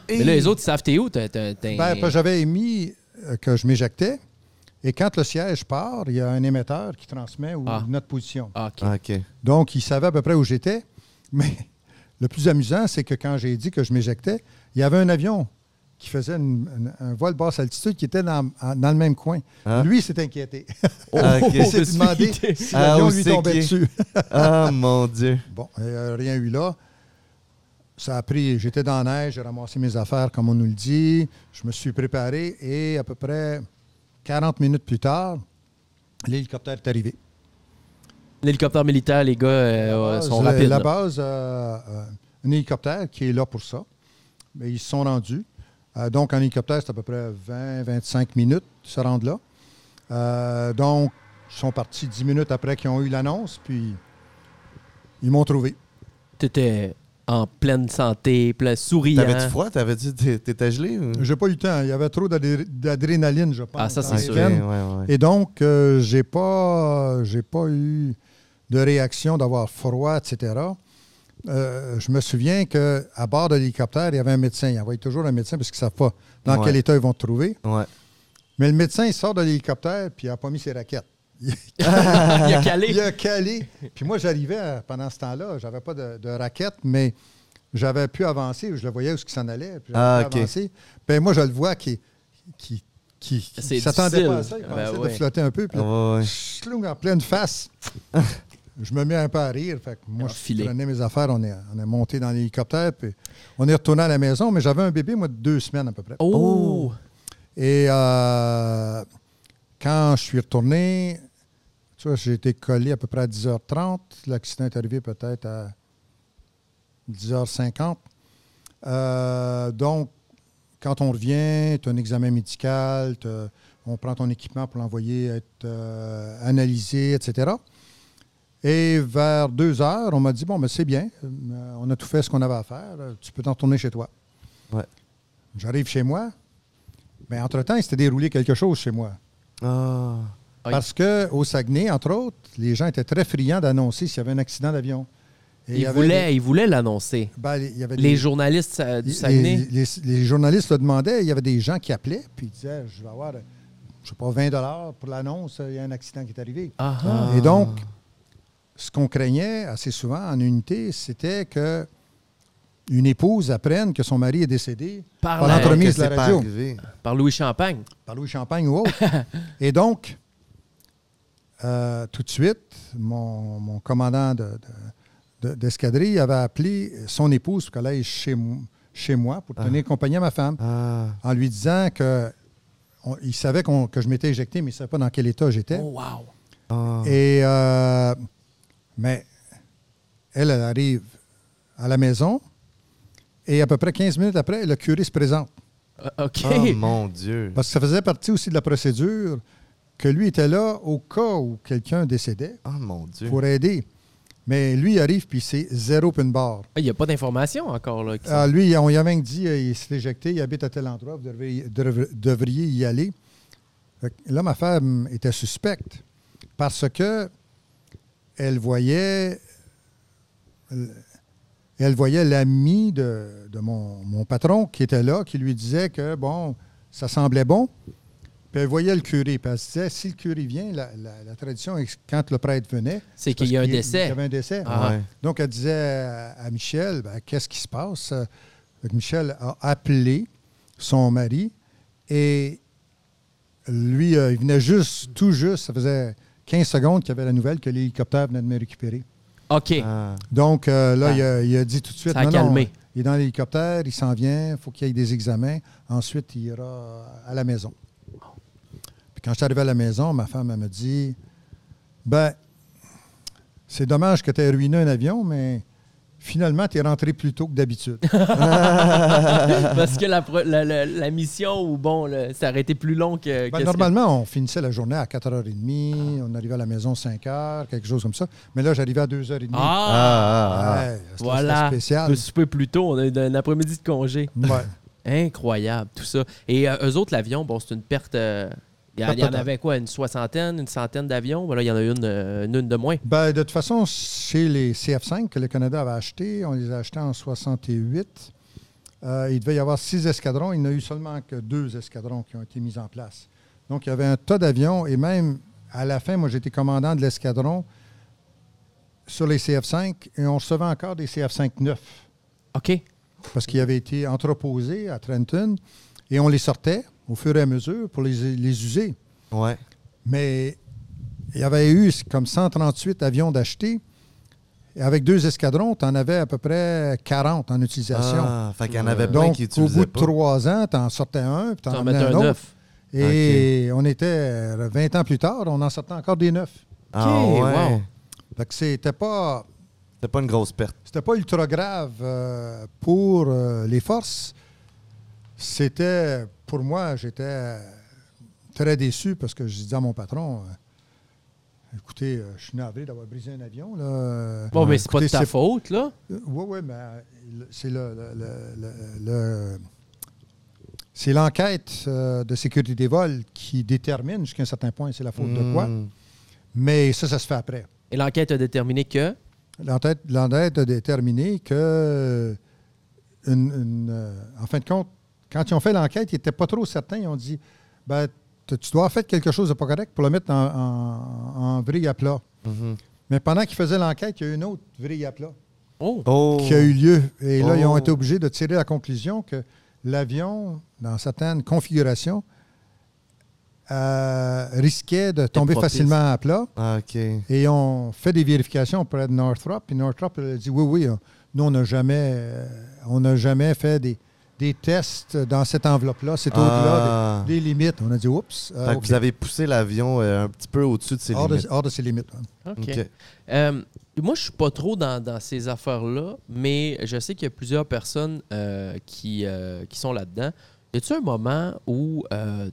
Mais là, les autres, ils savent t'es où? T'as- Ben, j'avais émis que je m'éjectais. Et quand le siège part, il y a un émetteur qui transmet où- Ah. notre position. Ah. Ah. Donc, il savait à peu près où j'étais. Mais le plus amusant, c'est que quand j'ai dit que je m'éjectais, il y avait un avion qui faisait une- une- un vol basse altitude qui était dans, en- dans le même coin. Hein? Lui, il s'est inquiété. Ah, il s'est demandé qu'il était- si Ah, l'avion où lui tombait dessus. Ah, mon Dieu. Bon, il n'y a rien eu là. Ça a pris, j'étais dans la neige, j'ai ramassé mes affaires comme on nous le dit. Je me suis préparé et à peu près 40 minutes plus tard, l'hélicoptère est arrivé. L'hélicoptère militaire, les gars, euh, sont la, rapides. La là. base, euh, euh, un hélicoptère qui est là pour ça. Mais ils se sont rendus. Euh, donc, en hélicoptère, c'est à peu près 20-25 minutes de se rendre là. Donc, ils sont partis 10 minutes après qu'ils ont eu l'annonce, puis ils m'ont trouvé. T'étais en pleine santé, plein souriant. T'avais-tu froid? T'avais-tu... t'é- T'étais gelé? Ou... J'ai pas eu le temps. Il y avait trop d'adré- d'adrénaline, je pense. Ah, ça, c'est sûr. Ouais, ouais. Et donc, euh, j'ai pas, j'ai pas eu de réaction d'avoir froid, etc. Euh, je me souviens qu'à bord de l'hélicoptère, il y avait un médecin. Il envoie toujours un médecin parce qu'ils ne savent pas dans Ouais. quel état ils vont te trouver. Ouais. Mais le médecin, il sort de l'hélicoptère puis il n'a pas mis ses raquettes. Il, a calé. il a calé. Puis moi, j'arrivais à- pendant ce temps-là, j'avais pas de, de raquettes, mais j'avais pu avancer. Je le voyais où il s'en allait. Puis Ah, pu ok. avancer. Ben, moi, je le vois qui qui, qui, s'attendait pas à ça. Il Ben ouais. de flotter un peu. Puis là, Ouais, en pleine face. je me mets un peu à rire. Fait que moi, Ah, je prenais mes affaires. On est, on est monté dans l'hélicoptère. Puis on est retourné à la maison. Mais j'avais un bébé, moi, de deux semaines à peu près. Oh! Et euh, quand je suis retourné, tu vois, j'ai été collé à peu près à 10h30. L'accident est arrivé peut-être à 10h50. Euh, donc, quand on revient, tu as un examen médical, on prend ton équipement pour l'envoyer être euh, analysé, etc. Et vers 2 heures, on m'a dit Bon, ben, c'est bien, euh, on a tout fait ce qu'on avait à faire, tu peux t'en retourner chez toi. Ouais. J'arrive chez moi, mais entre-temps, il s'était déroulé quelque chose chez moi. Ah. Parce qu'au Saguenay, entre autres, les gens étaient très friands d'annoncer s'il y avait un accident d'avion. Et il y Il avait voulait, des- il voulait l'annoncer. ben, Les journalistes euh, du Saguenay. Les, les- les journalistes le demandaient. Il y avait des gens qui appelaient, puis ils disaient Je vais avoir, je sais pas, 20 pour l'annonce, il y a un accident qui est arrivé. Ah. Et donc, ce qu'on craignait assez souvent en unité, c'était que une épouse apprenne que son mari est décédé Par l'entremise de la radio. Par Louis Champagne. par Louis Champagne ou autre. Et donc, euh, tout de suite, mon, mon commandant de- de- de- d'escadrille avait appelé son épouse pour qu'elle aille chez, mo- chez moi pour tenir compagnie à ma femme, Ah. en lui disant que on- il savait que je m'étais éjecté, mais il ne savait pas dans quel état j'étais. Oh, wow. Ah. Et, euh, mais elle, elle arrive à la maison et à peu près 15 minutes après, le curé se présente. Euh, OK. Oh mon Dieu. Parce que ça faisait partie aussi de la procédure que lui était là au cas où quelqu'un décédait Oh mon Dieu. pour aider. Mais lui il arrive puis c'est zéro pin barre. Ah, Il n'y a pas d'informations encore. Là, qui Ah, lui, on y a même dit euh, il s'est éjecté, il habite à tel endroit, vous devriez, devriez- y aller. Là, ma femme était suspecte parce que elle voyait elle voyait l'ami de, de mon, mon patron qui était là, qui lui disait que, bon, ça semblait bon. Puis elle voyait le curé. Puis elle se disait, si le curé vient, la, la- la tradition, est que quand le prêtre venait, C'est qu'il y a un décès. Il y avait un décès. Ah. Ouais. Donc, elle disait à, Michel, Ben, qu'est-ce qui se passe? Michel a appelé son mari et lui, euh, il venait juste, tout juste, ça faisait 15 secondes qu'il y avait la nouvelle que l'hélicoptère venait de me récupérer. OK. Ah. Donc, euh, là, Ah. il, a, il a dit tout de suite, Ça a non, non, calmé. il est dans l'hélicoptère, il s'en vient, il faut qu'il y ait des examens. Ensuite, il ira à la maison. Puis quand je suis arrivé à la maison, ma femme elle me dit, ben, c'est dommage que tu aies ruiné un avion, mais finalement, tu es rentré plus tôt que d'habitude. Parce que la, la, la- la mission, ou bon, le- ça aurait été plus long que. Ben, normalement, on finissait la journée à 4h30, on arrivait à la maison 5h, quelque chose comme ça. Mais là, j'arrivais à 2h30. que- Ah! Ah, ah, ah. Ouais, Voilà. spécial. Le souper plus tôt, on a eu un après-midi de congé. Ouais. Incroyable, tout ça. Et euh, eux autres, l'avion, bon, c'est une perte. euh, il y, en avait quoi, une soixantaine, une centaine d'avions? Ben là, il y en a une, euh, une, une de moins. Ben, de toute façon, chez les CF5 que le Canada avait achetés, on les a achetés en 68. Euh, il devait y avoir six escadrons. Il n'y en a eu seulement que deux escadrons qui ont été mis en place. Donc, il y avait un tas d'avions. Et même à la fin, moi, j'étais commandant de l'escadron sur les CF-5 et on recevait encore des CF-5 OK. parce qu'ils avaient été entreposés à Trenton et on les sortait au fur et à mesure pour les, les user. Ouais. Mais il y avait eu comme 138 avions d'acheter. Et avec deux escadrons, tu en avais à peu près 40 en utilisation. Ah, fait qu'il y en avait plein Donc, qui au bout de pas. trois ans, tu en sortais un, puis tu en mettais un autre. neuf. Et on était euh, 20 ans plus tard, on en sortait encore des neufs. Ah, ouais. wow. Fait que c'était pas, C'était pas une grosse perte. c'était pas ultra grave euh, pour euh, les forces. C'était, pour moi, j'étais euh, très déçu parce que je disais à mon patron, euh, écoutez, euh, je suis navré d'avoir brisé un avion. Là. Bon, mais c'est pas de ta faute, là. Oui, oui, mais c'est le, le- le- le- le- c'est l'enquête euh, de sécurité des vols qui détermine jusqu'à un certain point c'est la faute de quoi. Hmm. Mais ça, ça se fait après. Et l'enquête a déterminé que? L'enquête l'enquête a déterminé que, une- une, euh, en fin de compte, quand ils ont fait l'enquête, ils n'étaient pas trop certains. Ils ont dit ben, tu dois avoir fait quelque chose de pas correct pour le mettre en, en, en vrille à plat. Mhm. Mais pendant qu'ils faisaient l'enquête, il y a eu une autre vrille à plat. Oh. Oh. qui a eu lieu. Et là, ils ont Oh. été obligés de tirer la conclusion que l'avion, dans certaines configurations, euh, risquait de tomber facilement à plat. Ah, OK. Et ils ont fait des vérifications auprès de Northrop. Puis Northrop a dit oui, oui, nous, on n'a jamais, euh, on n'a jamais fait des, des tests dans cette enveloppe-là. C'est au-delà Ah. des, des limites. On a dit oups. euh, vous avez poussé l'avion euh, un petit peu au-dessus de ses hors, de, limites. hors de ses limites. hein. OK. Euh, moi, je suis pas trop dans, dans ces affaires-là, mais je sais qu'il y a plusieurs personnes euh, qui, euh, qui sont là-dedans. Y a-tu un moment où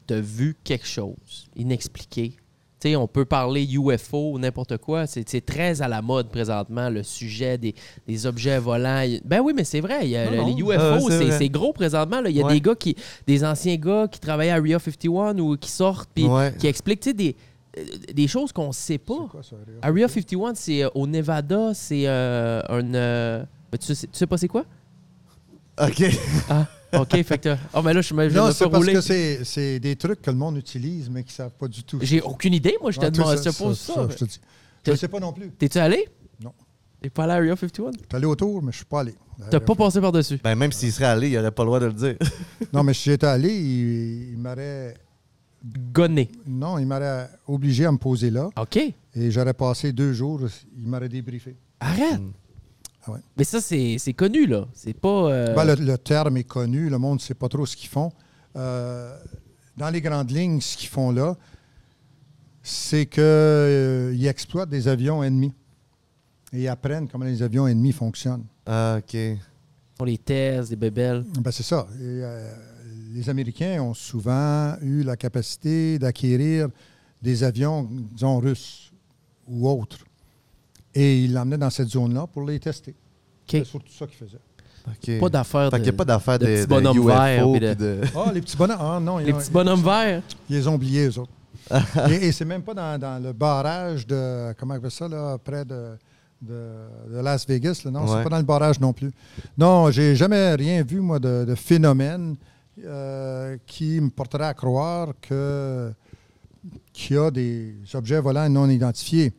tu as vu quelque chose inexpliqué? On peut parler UFO ou n'importe quoi. C'est très à la mode présentement, le sujet des, des objets volants. Ben oui, mais c'est vrai. il y a Non, le- non. les UFO, Ah, c'est gros présentement. là. Il y a Ouais. des gars qui, des anciens gars qui travaillaient à Area 51 ou qui sortent puis Ouais. qui expliquent tu sais, des, euh, des choses qu'on sait pas. C'est quoi ça, Area? Area 51, c'est euh, au Nevada, c'est euh, un. euh, mais tu, sais, tu sais pas c'est quoi? OK. Ah, ok, fait que. Ah, mais là, je me Non, c'est parce rouler. que c'est c'est des trucs que le monde utilise, mais qui ne savent pas du tout. J'ai aucune idée, moi, je te demande, tout je te pose ça. je te dis. Je ne sais pas non plus. T'es-tu allé? Non. T'es pas allé à Area 51? Je suis allé autour, mais je ne suis pas allé. T'as pas passé par-dessus? Ben, même s'il serait allé, il aurait pas le droit de le dire. Non, mais si j'étais allé, il, il m'aurait. Gonné. Non, il m'aurait obligé à me poser là. OK. Et j'aurais passé deux jours. Il m'aurait débriefé. Arrête! Mm. Ah ouais. Mais ça, c'est connu, là. C'est pas. euh, Ben, le, le terme est connu. Le monde ne sait pas trop ce qu'ils font. Euh, dans les grandes lignes, ce qu'ils font là, c'est qu'ils exploitent des avions ennemis. Et ils apprennent comment les avions ennemis fonctionnent. Ah, OK. on les tests, des bébelles. Ben, c'est ça. Et, euh, les Américains ont souvent eu la capacité d'acquérir des avions, disons, russes ou autres. Et ils l'emmenaient dans cette zone-là pour les tester. C'est surtout ça qu'ils faisaient. OK. Pas d'affaires de. qu'il n'y a pas d'affaire de de, petits de bonhommes UFO verts, de- de... Ah, les petits bonhommes. Ah non, ils Les ont- petits bonhommes verts? Ils les ont oubliés, eux autres. et et c'est même pas dans, dans le barrage de. Comment on appelle ça, là, près de, de, de Las Vegas. Là, non, Ouais. c'est pas dans le barrage non plus. Non, j'ai jamais rien vu, moi, de, de phénomène euh, qui me porterait à croire que qu'il y a des objets volants non identifiés.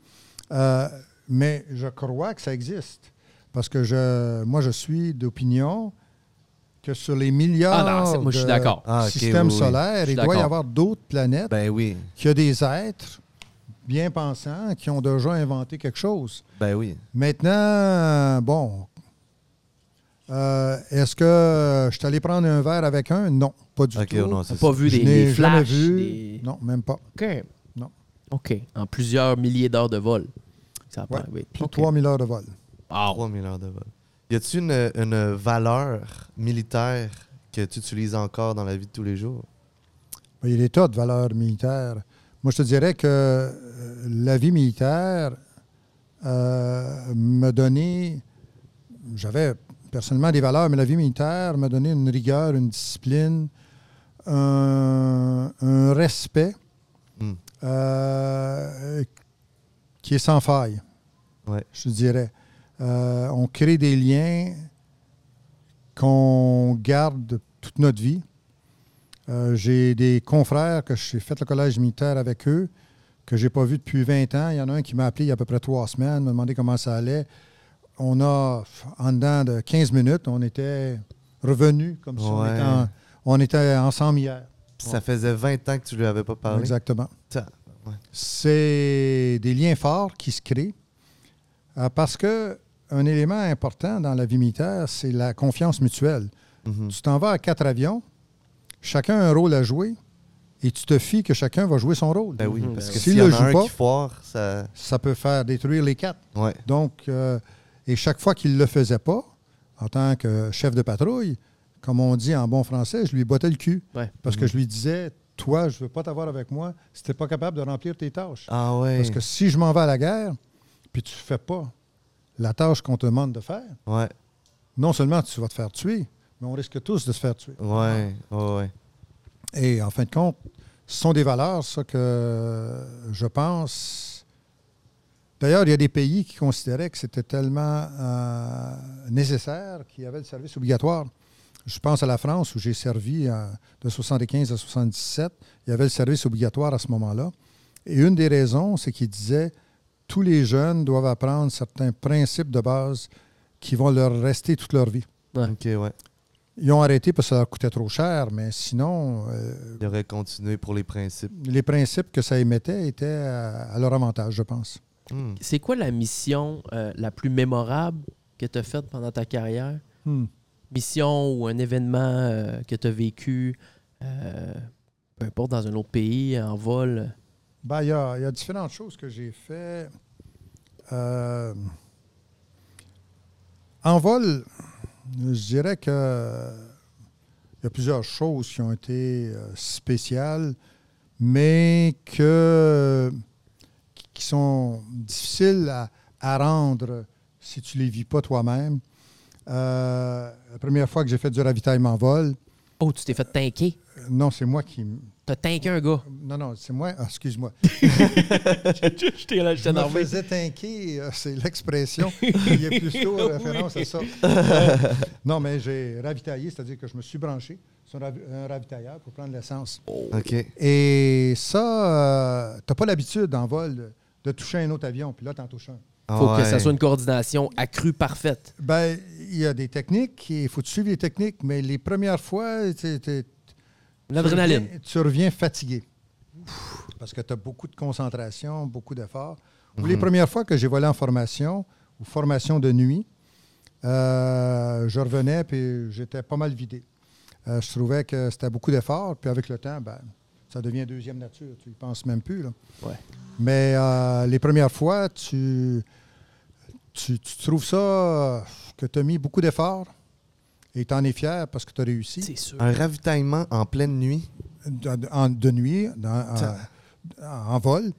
Euh, mais je crois que ça existe. Parce que je, moi, je suis d'opinion que sur les milliards Ah non, moi, je suis de. Ah, systèmes oui, oui. solaires, il doit y avoir d'autres planètes Ben oui. qu'il y a des êtres bien pensants qui ont déjà inventé quelque chose. Ben oui. Maintenant, bon, euh, est-ce que je suis allé prendre un verre avec un? Non, pas du OK, tout. non, pas ça. vu Je des, n'ai des jamais flashs. vu. des- Non, même pas. OK. Non. OK. En plusieurs milliers d'heures de vol. Ça Ouais. 3000 heures de vol. Ah, 3000 heures de vol. Y a-t-il une, une valeur militaire que tu utilises encore dans la vie de tous les jours? Ben, Il y a des tas de valeurs militaires. Moi, je te dirais que euh, la vie militaire euh, m'a donné. J'avais personnellement des valeurs, mais la vie militaire m'a donné une rigueur, une discipline, un, un respect Hmm. euh, qui est sans faille, Ouais. je dirais. Euh, on crée des liens qu'on garde toute notre vie. Euh, j'ai des confrères que j'ai fait le collège militaire avec eux, que j'ai pas vu depuis 20 ans. Il y en a un qui m'a appelé il y a à peu près trois semaines, m'a demandé comment ça allait. On a, en dedans de 15 minutes, on était revenus comme si on était, en- on était ensemble hier. Ça faisait 20 ans que tu lui avais pas parlé. Exactement. C'est des liens forts qui se créent euh, parce que un élément important dans la vie militaire, c'est la confiance mutuelle. Mhm. Tu t'en vas à quatre avions, chacun a un rôle à jouer et tu te fies que chacun va jouer son rôle. Ben oui, Mhm. parce que S'il le joue un pas- qui foire, ça... Ça peut faire détruire les quatre. Ouais. Donc, euh, et chaque fois qu'il ne le faisait pas, en tant que chef de patrouille, comme on dit en bon français, je lui bottais le cul. Ouais. Parce que je lui disais, toi, je ne veux pas t'avoir avec moi si tu n'es pas capable de remplir tes tâches. Ah ouais. Parce que si je m'en vais à la guerre, puis tu ne fais pas la tâche qu'on te demande de faire, Ouais, non seulement tu vas te faire tuer, mais on risque tous de se faire tuer. ouais, ouais, ouais. Et en fin de compte, ce sont des valeurs, ça, que je pense. D'ailleurs, il y a des pays qui considéraient que c'était tellement euh, nécessaire qu'il y avait le service obligatoire. Je pense à la France où j'ai servi euh, de 75 à 77. Il y avait le service obligatoire à ce moment-là. Et une des raisons, c'est qu'ils disaient tous les jeunes doivent apprendre certains principes de base qui vont leur rester toute leur vie. Ok, ouais. Ils ont arrêté parce que ça leur coûtait trop cher, mais sinon, euh, Il aurait continué pour les principes. les principes que ça émettait étaient à, à leur avantage, je pense. Hmm. C'est quoi la mission euh, la plus mémorable que tu as faite pendant ta carrière? Hmm. Mission ou un événement euh, que tu as vécu, euh, peu importe, dans un autre pays, en vol? Ben, il y, a, différentes choses que j'ai fait. Euh, en vol, je dirais que il y a plusieurs choses qui ont été euh, spéciales, mais que, qui sont difficiles à, à rendre si tu ne les vis pas toi-même. Euh, la première fois que j'ai fait du ravitaillement en vol, Oh, tu t'es fait tanker? euh, non, c'est moi qui. T'as tanké un gars. Non, non, c'est moi. ah, excuse-moi. Je t'ai là, je me faisais tanker, euh, c'est l'expression. Il y a plutôt référence à ça. Euh, non, mais j'ai ravitaillé, c'est-à-dire que je me suis branché sur un, ravi- un ravitailleur pour prendre l'essence. Ok. Et ça, tu n'as pas l'habitude en vol de, de toucher un autre avion, puis là, tu en touches un. Faut que ça soit une coordination accrue, parfaite. Ben, il y a des techniques, il faut suivre les techniques, mais les premières fois, L'adrénaline. Tu reviens, tu reviens fatigué. Parce que tu as beaucoup de concentration, beaucoup d'efforts. Ou Les premières fois que j'ai volé en formation, ou formation de nuit, euh, je revenais puis j'étais pas mal vidé. Euh, je trouvais que c'était beaucoup d'efforts, puis avec le temps, ben, ça devient deuxième nature. Tu y penses même plus. Là. Ouais. Mais euh, les premières fois, tu, tu, tu trouves ça euh, que tu as mis beaucoup d'efforts et tu en es fier parce que tu as réussi? C'est sûr. Un ravitaillement en pleine nuit. de, de- en- de nuit, dans- en, en vol.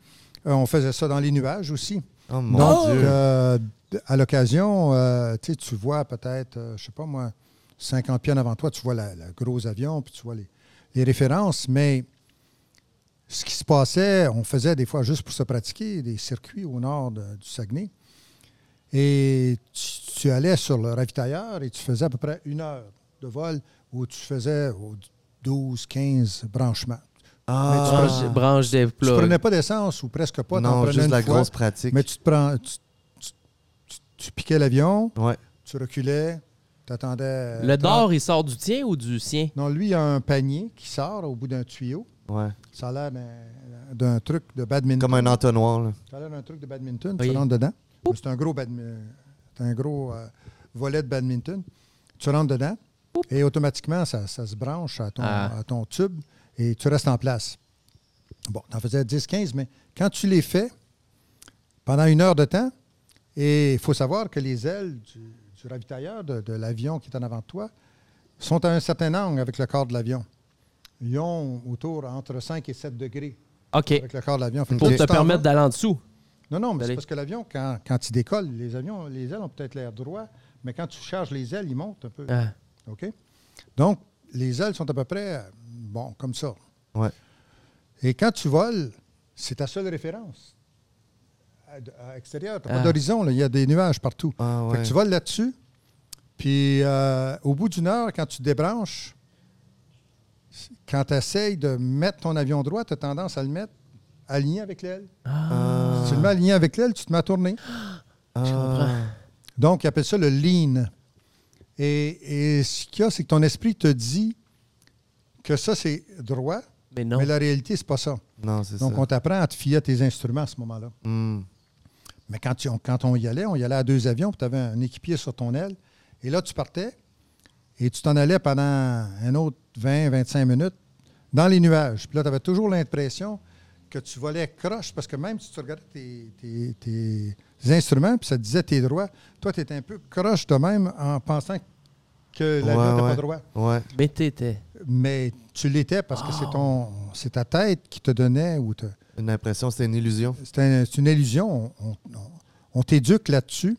Euh, on faisait ça dans les nuages aussi. Oh mon Donc, Dieu. euh, à l'occasion, euh, tu vois peut-être, euh, je sais pas moi, 50 pieds en avant toi, tu vois la- le gros avion, puis tu vois les, les références, mais ce qui se passait, on faisait des fois juste pour se pratiquer des circuits au nord de- du Saguenay. Et tu, tu allais sur le ravitailleur et tu faisais à peu près une heure de vol où tu faisais au 12, 15 branchements. Ah, Branche, branche des Tu prenais pas d'essence ou presque pas. non, prenais juste une la fois, grosse pratique. Mais tu te prends. Tu, tu- tu- tu piquais l'avion, Ouais. tu reculais, tu attendais. Le d'or, il sort du tien ou du sien? Non, lui, il a un panier qui sort au bout d'un tuyau. Ouais. Ça a l'air d'un- d'un truc de badminton. Comme un entonnoir. Là. Ça a l'air d'un truc de badminton. Oui. Tu rentres dedans. C'est un gros, un euh, volet de badminton. Tu rentres dedans et automatiquement, ça, ça se branche à ton, Ah. à ton tube et tu restes en place. Bon, tu en faisais 10-15, mais quand tu les fais pendant une heure de temps, et il faut savoir que les ailes du, du ravitailleur de, de l'avion qui est en avant de toi sont à un certain angle avec le corps de l'avion. Ils ont autour entre 5 et 7 degrés OK. avec le corps de l'avion. Pour te permettre d'aller en dessous. Non, non, mais c'est parce que l'avion, quand, quand il décolle, les avions, les ailes ont peut-être l'air droit, mais quand tu charges les ailes, ils montent un peu. Ah. OK? Donc, les ailes sont à peu près, bon, comme ça. Ouais. Et quand tu voles, c'est ta seule référence. À, à extérieur, tu n'as Ah. pas d'horizon, là, il y a des nuages partout. Ah Fait que tu voles là-dessus, Puis, euh, au bout d'une heure, quand tu débranches, quand tu essayes de mettre ton avion droit, tu as tendance à le mettre aligné avec l'aile. Ah. Si tu le mets aligné avec l'aile, tu te mets à tourner. Ah. Donc, ils appellent ça le lean. Et, et ce qu'il y a, c'est que ton esprit te dit que ça, c'est droit, Mais non. mais la réalité, c'est pas ça. Non, c'est Donc, ça. on t'apprend à te fier à tes instruments à ce moment-là. Hmm. Mais quand, tu- on, quand on y allait, on y allait à deux avions, puis tu avais un équipier sur ton aile. Et là, tu partais et tu t'en allais pendant un autre 20, 25 minutes dans les nuages. Puis là, tu avais toujours l'impression que tu volais croche parce que même si tu regardais tes, tes- tes instruments, puis ça te disait tes droits, toi, tu étais un peu croche de même en pensant que l'avion Ouais, n'était ouais. pas droit. Ouais. Mais t'étais. Mais tu l'étais parce que c'est ton c'est ta tête qui te donnait ou te, Une impression, c'était une illusion. c'est un- c'est une illusion. On, on- on t'éduque là-dessus.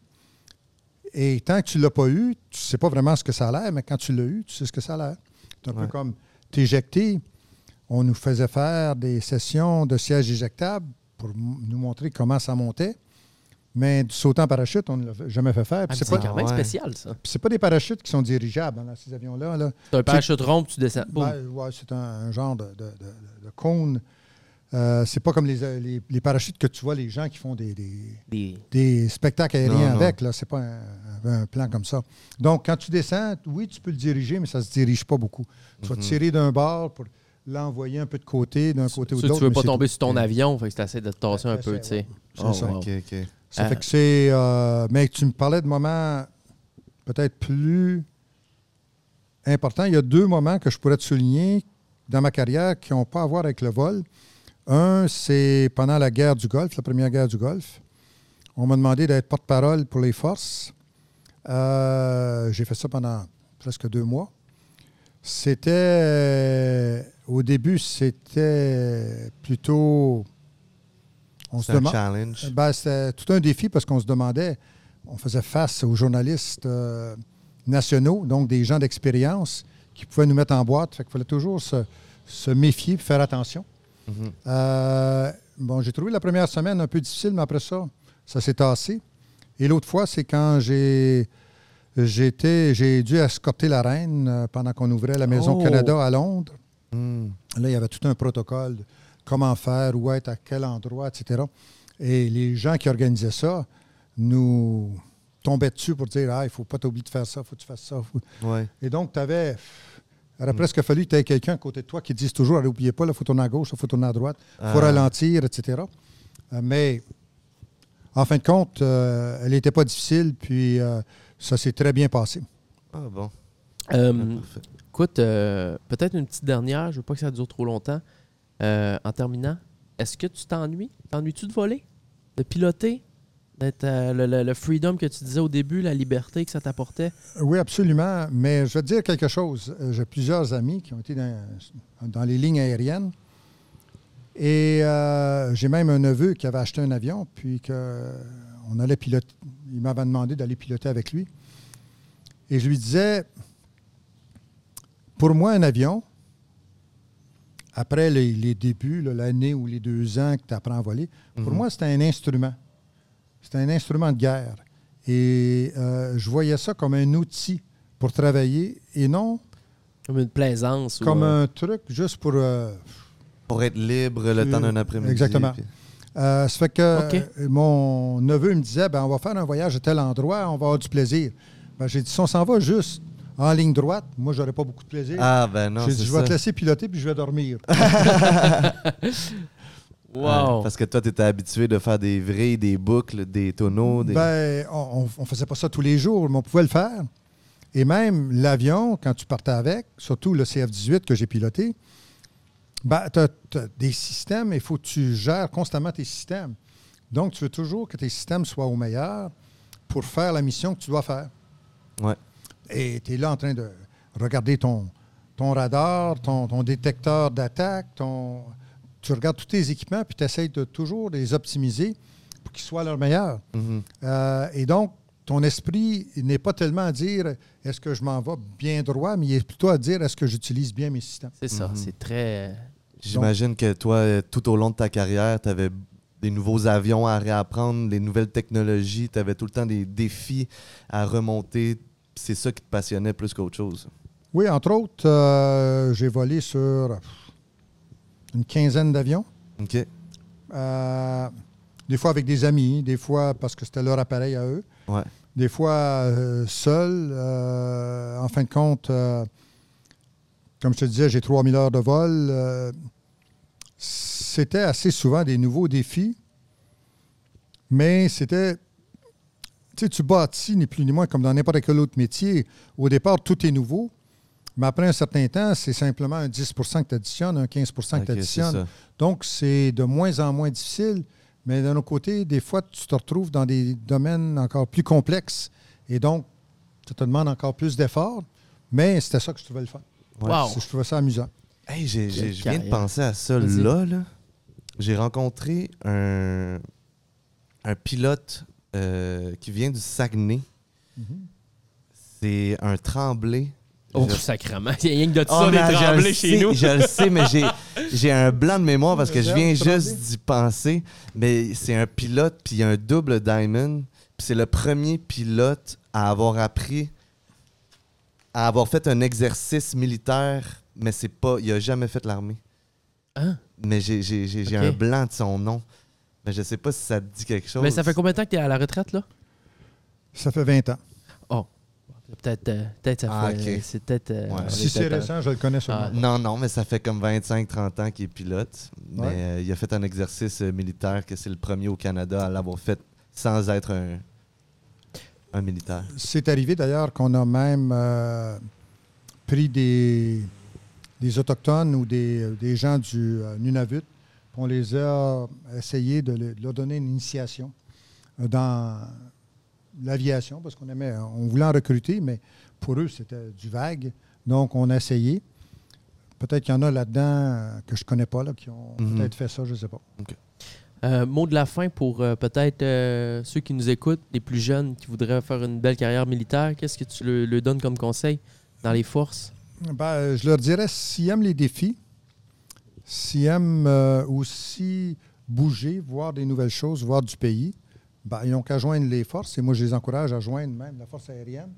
Et tant que tu ne l'as pas eu, tu ne sais pas vraiment ce que ça a l'air, mais quand tu l'as eu, tu sais ce que ça a l'air. C'est un peu comme t'éjecter. On nous faisait faire des sessions de sièges éjectables pour nous montrer comment ça montait. Mais du sautant en parachute, on ne l'a jamais fait faire. Ah, C'est pas, quand même ouais. spécial, ça. puis c'est pas des parachutes qui sont dirigeables hein, dans ces avions-là. là. C'est un parachute rond, puis tu descends. Ben, ouais, c'est un, un genre de, de- de- de cône. Euh, c'est pas comme les, les- les parachutes que tu vois, les gens qui font des- des, Des- des spectacles aériens Non, non. avec. Là, c'est pas un, un plan comme ça. Donc, quand tu descends, oui, tu peux le diriger, mais ça se dirige pas beaucoup. Tu vas Mhm. tirer d'un bord pour l'envoyer un peu de côté, d'un côté ou de l'autre. tu veux mais pas tomber sur ton avion, fait que tu essaies de te tasser un peu, tu sais. c'est ça. OK. Ça Ah. fait que c'est. euh, mais tu me parlais de moments peut-être plus importants. Il y a deux moments que je pourrais te souligner dans ma carrière qui n'ont pas à voir avec le vol. Un, c'est pendant la guerre du Golfe, la première guerre du Golfe. On m'a demandé d'être porte-parole pour les forces. Euh, J'ai fait ça pendant presque deux mois. C'était. Au début, c'était plutôt. On se demande. challenge. Ben, c'était tout un défi parce qu'on se demandait, on faisait face aux journalistes euh, nationaux, donc des gens d'expérience qui pouvaient nous mettre en boîte. Fait qu'il fallait toujours se, se méfier, faire attention. Mhm. Euh, bon, j'ai trouvé la première semaine un peu difficile, mais après ça, ça s'est tassé. Et l'autre fois, c'est quand j'ai j'ai dû escorter la reine euh, pendant qu'on ouvrait la Maison Oh. Canada à Londres. Hmm. Là, il y avait tout un protocole de comment faire, où être, à quel endroit, etc. Et les gens qui organisaient ça nous tombaient dessus pour dire Ah, il ne faut pas t'oublier de faire ça, il faut que tu fasses ça. Ouais. Et donc, tu avais. Il aurait presque fallu que tu aies quelqu'un à côté de toi qui dise toujours N'oubliez pas, il faut tourner à gauche, il faut tourner à droite, il faut Ah. ralentir, etc. Euh, mais, en fin de compte, euh, elle n'était pas difficile, puis euh, ça s'est très bien passé. Ah bon. Euh, Ah, parfait. écoute, euh, peut-être une petite dernière, je veux pas que ça dure trop longtemps. Euh, en terminant, est-ce que tu t'ennuies? T'ennuies-tu de voler? De piloter? D'être euh, le, le- le freedom que tu disais au début, la liberté que ça t'apportait? Oui, absolument. Mais je vais te dire quelque chose. J'ai plusieurs amis qui ont été dans, dans les lignes aériennes. Et euh, j'ai même un neveu qui avait acheté un avion, puis que on allait piloter. Il m'avait demandé d'aller piloter avec lui. Et je lui disais, pour moi, un avion, après les, les débuts, l'année ou les deux ans que tu apprends à voler, pour Mhm. moi, c'était un instrument. C'était un instrument de guerre. Et euh, je voyais ça comme un outil pour travailler et non Comme une plaisance? ou, comme euh, un truc juste pour. euh, Pour être libre le temps d'un après-midi. Exactement. puis- euh, ça fait que euh, mon neveu me disait ben, on va faire un voyage à tel endroit, on va avoir du plaisir. Ben, j'ai dit si on s'en va juste en ligne droite, moi, j'aurais pas beaucoup de plaisir. Ah ben non, j'ai dit je ça. vais te laisser piloter puis je vais dormir. Wow! Parce que toi, tu étais habitué de faire des vrilles, des boucles, des tonneaux. Des... Ben, on ne faisait pas ça tous les jours, mais on pouvait le faire. Et même l'avion, quand tu partais avec, surtout le CF-18 que j'ai piloté, ben, tu as, des systèmes il faut que tu gères constamment tes systèmes. Donc, tu veux toujours que tes systèmes soient au meilleur pour faire la mission que tu dois faire. Ouais. Et tu es là en train de regarder ton, ton radar, ton, ton détecteur d'attaque, ton... tu regardes tous tes équipements, puis tu essaies de toujours les optimiser pour qu'ils soient à leur meilleur. Mhm. Euh, et donc, ton esprit n'est pas tellement à dire est-ce que je m'en vais bien droit, mais il est plutôt à dire est-ce que j'utilise bien mes systèmes? C'est ça, Mhm. c'est très... J'imagine que toi, euh, tout au long de ta carrière, tu avais des nouveaux avions à réapprendre, des nouvelles technologies, tu avais tout le temps des défis à remonter c'est ça qui te passionnait plus qu'autre chose. Oui, entre autres, euh, j'ai volé sur une quinzaine d'avions. OK. Euh, des fois avec des amis, des fois parce que c'était leur appareil à eux. Ouais. Des fois euh, seul. Euh, en fin de compte, euh, comme je te disais, j'ai 3000 heures de vol. C'était assez souvent des nouveaux défis, mais c'était. Tu sais, tu bâtis ni plus ni moins comme dans n'importe quel autre métier. Au départ, tout est nouveau. Mais après un certain temps, c'est simplement un 10% que tu additionnes, un 15% que tu additionnes. Donc, c'est de moins en moins difficile. Mais d'un autre côté, des fois, tu te retrouves dans des domaines encore plus complexes. Et donc, ça te demande encore plus d'efforts. Mais c'était ça que je trouvais le fun. Ouais. Wow. Je trouvais ça amusant. Hey, j'ai- j'ai- Quelle je viens de penser à ça là. là. J'ai rencontré un, un pilote euh, qui vient du Saguenay. C'est un tremblé. Oh, sacrement. Il y a rien que de Oh, ça, des man, je le tremblés chez sais, nous. Je le sais, mais j'ai, j'ai un blanc de mémoire parce que je viens juste d'y penser. Mais c'est un pilote, puis il y a un double diamond. Puis c'est le premier pilote à avoir appris, à avoir fait un exercice militaire, mais c'est pas, il a jamais fait l'armée. Hein? Mais j'ai, j'ai, j'ai, j'ai Ok. un blanc de son nom. Mais je sais pas si ça te dit quelque chose. Mais ça fait combien de temps que tu es à la retraite, là? Ça fait 20 ans. Peut-être euh, peut-être ça Ah, fait. C'est peut-être. euh, Ouais. Si c'est récent, je le connais sûrement. Ah. Non, non, mais ça fait comme 25-30 ans qu'il est pilote. Mais Ouais. euh, il a fait un exercice militaire que c'est le premier au Canada à l'avoir fait sans être un, un militaire. C'est arrivé d'ailleurs qu'on a même euh, pris des, des Autochtones ou des, des gens du euh, Nunavut. On les a essayé de, le- de leur donner une initiation dans l'aviation parce qu'on aimait, on voulait en recruter, mais pour eux, c'était du vague. Donc, on a essayé. Peut-être qu'il y en a là-dedans que je ne connais pas, là, qui ont Mhm. peut-être fait ça, je ne sais pas. Euh, mot de la fin pour euh, peut-être euh, ceux qui nous écoutent, les plus jeunes qui voudraient faire une belle carrière militaire. Qu'est-ce que tu le, le donnes comme conseil dans les forces? Ben, je leur dirais, s'ils aiment les défis, s'ils aiment aussi bouger, voir des nouvelles choses, voir du pays, ben, ils n'ont qu'à joindre les forces. Et moi, je les encourage à joindre même la force aérienne.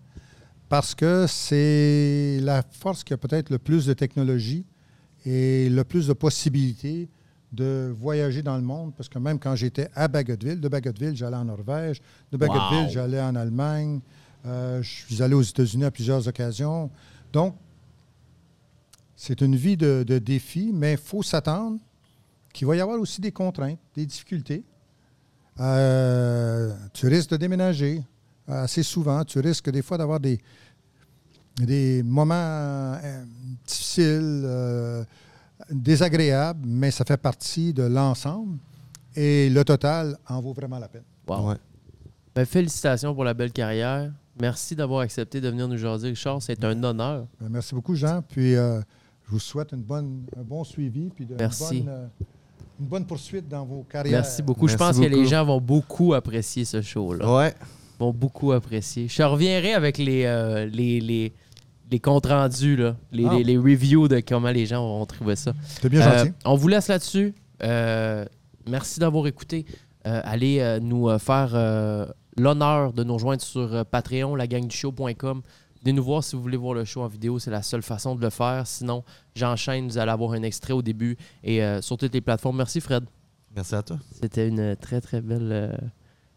Parce que c'est la force qui a peut-être le plus de technologie et le plus de possibilités de voyager dans le monde. Parce que même quand j'étais à Bagotville, de Bagotville, j'allais en Norvège, de Bagotville, Wow. j'allais en Allemagne, euh, je suis allé aux États-Unis à plusieurs occasions. Donc, c'est une vie de, de défis, mais il faut s'attendre qu'il va y avoir aussi des contraintes, des difficultés. Euh, tu risques de déménager assez souvent. Tu risques des fois d'avoir des, des moments euh, difficiles, euh, désagréables, mais ça fait partie de l'ensemble. Et le total en vaut vraiment la peine. Wow. Ouais. Ben, félicitations pour la belle carrière. Merci d'avoir accepté de venir nous jaser, Richard. C'est un honneur. Ben, Merci beaucoup, Jean. Puis euh, je vous souhaite une bonne, un bon suivi puis de, une, Merci. bonne, euh, une bonne poursuite dans vos carrières. Merci beaucoup. Je pense que les gens vont beaucoup apprécier ce show-là. Ouais. Vont beaucoup apprécier. Je reviendrai avec les, euh, les, les, les comptes rendus, là, les, Ah. les, les reviews de comment les gens vont trouver ça. C'était bien Euh, gentil. on vous laisse là-dessus. Euh, merci d'avoir écouté. Euh, allez euh, nous euh, faire euh, l'honneur de nous rejoindre sur euh, Patreon, lagangdushow.com. Venez nous voir si vous voulez voir le show en vidéo. C'est la seule façon de le faire. Sinon, j'enchaîne. Vous allez avoir un extrait au début et euh, sur toutes les plateformes. Merci, Fred. Merci à toi. C'était une très, très belle. euh,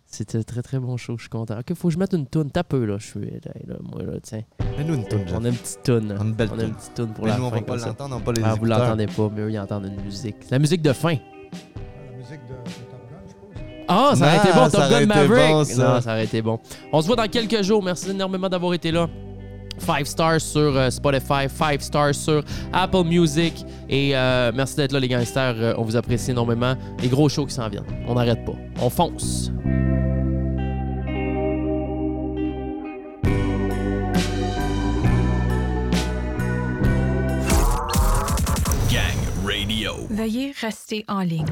C'était un très, très bon show. Je suis content. OK, faut que je mette une toune. T'as peu, là. Je suis. là, là, moi, là, tiens. Mets-nous une toune. On a une petite toune. On a une belle On a une petite toune pour Mais la nous, on fin. va pas l'entendre, on va pas les Ah, vous l'entendez pas, mais eux, ils entendent une musique. La musique de fin. La musique de, de Top Gun, je. Ah, ça aurait été bon, ça Top Gun Maverick. bon, ça. Non, ça aurait été bon. On se voit dans quelques jours. Merci énormément d'avoir été là. 5 stars sur euh, Spotify, 5 stars sur Apple Music. Et euh, merci d'être là, les gangsters. Euh, on vous apprécie énormément. Les gros shows qui s'en viennent. On n'arrête pas. On fonce. Gang Radio. Veuillez rester en ligne.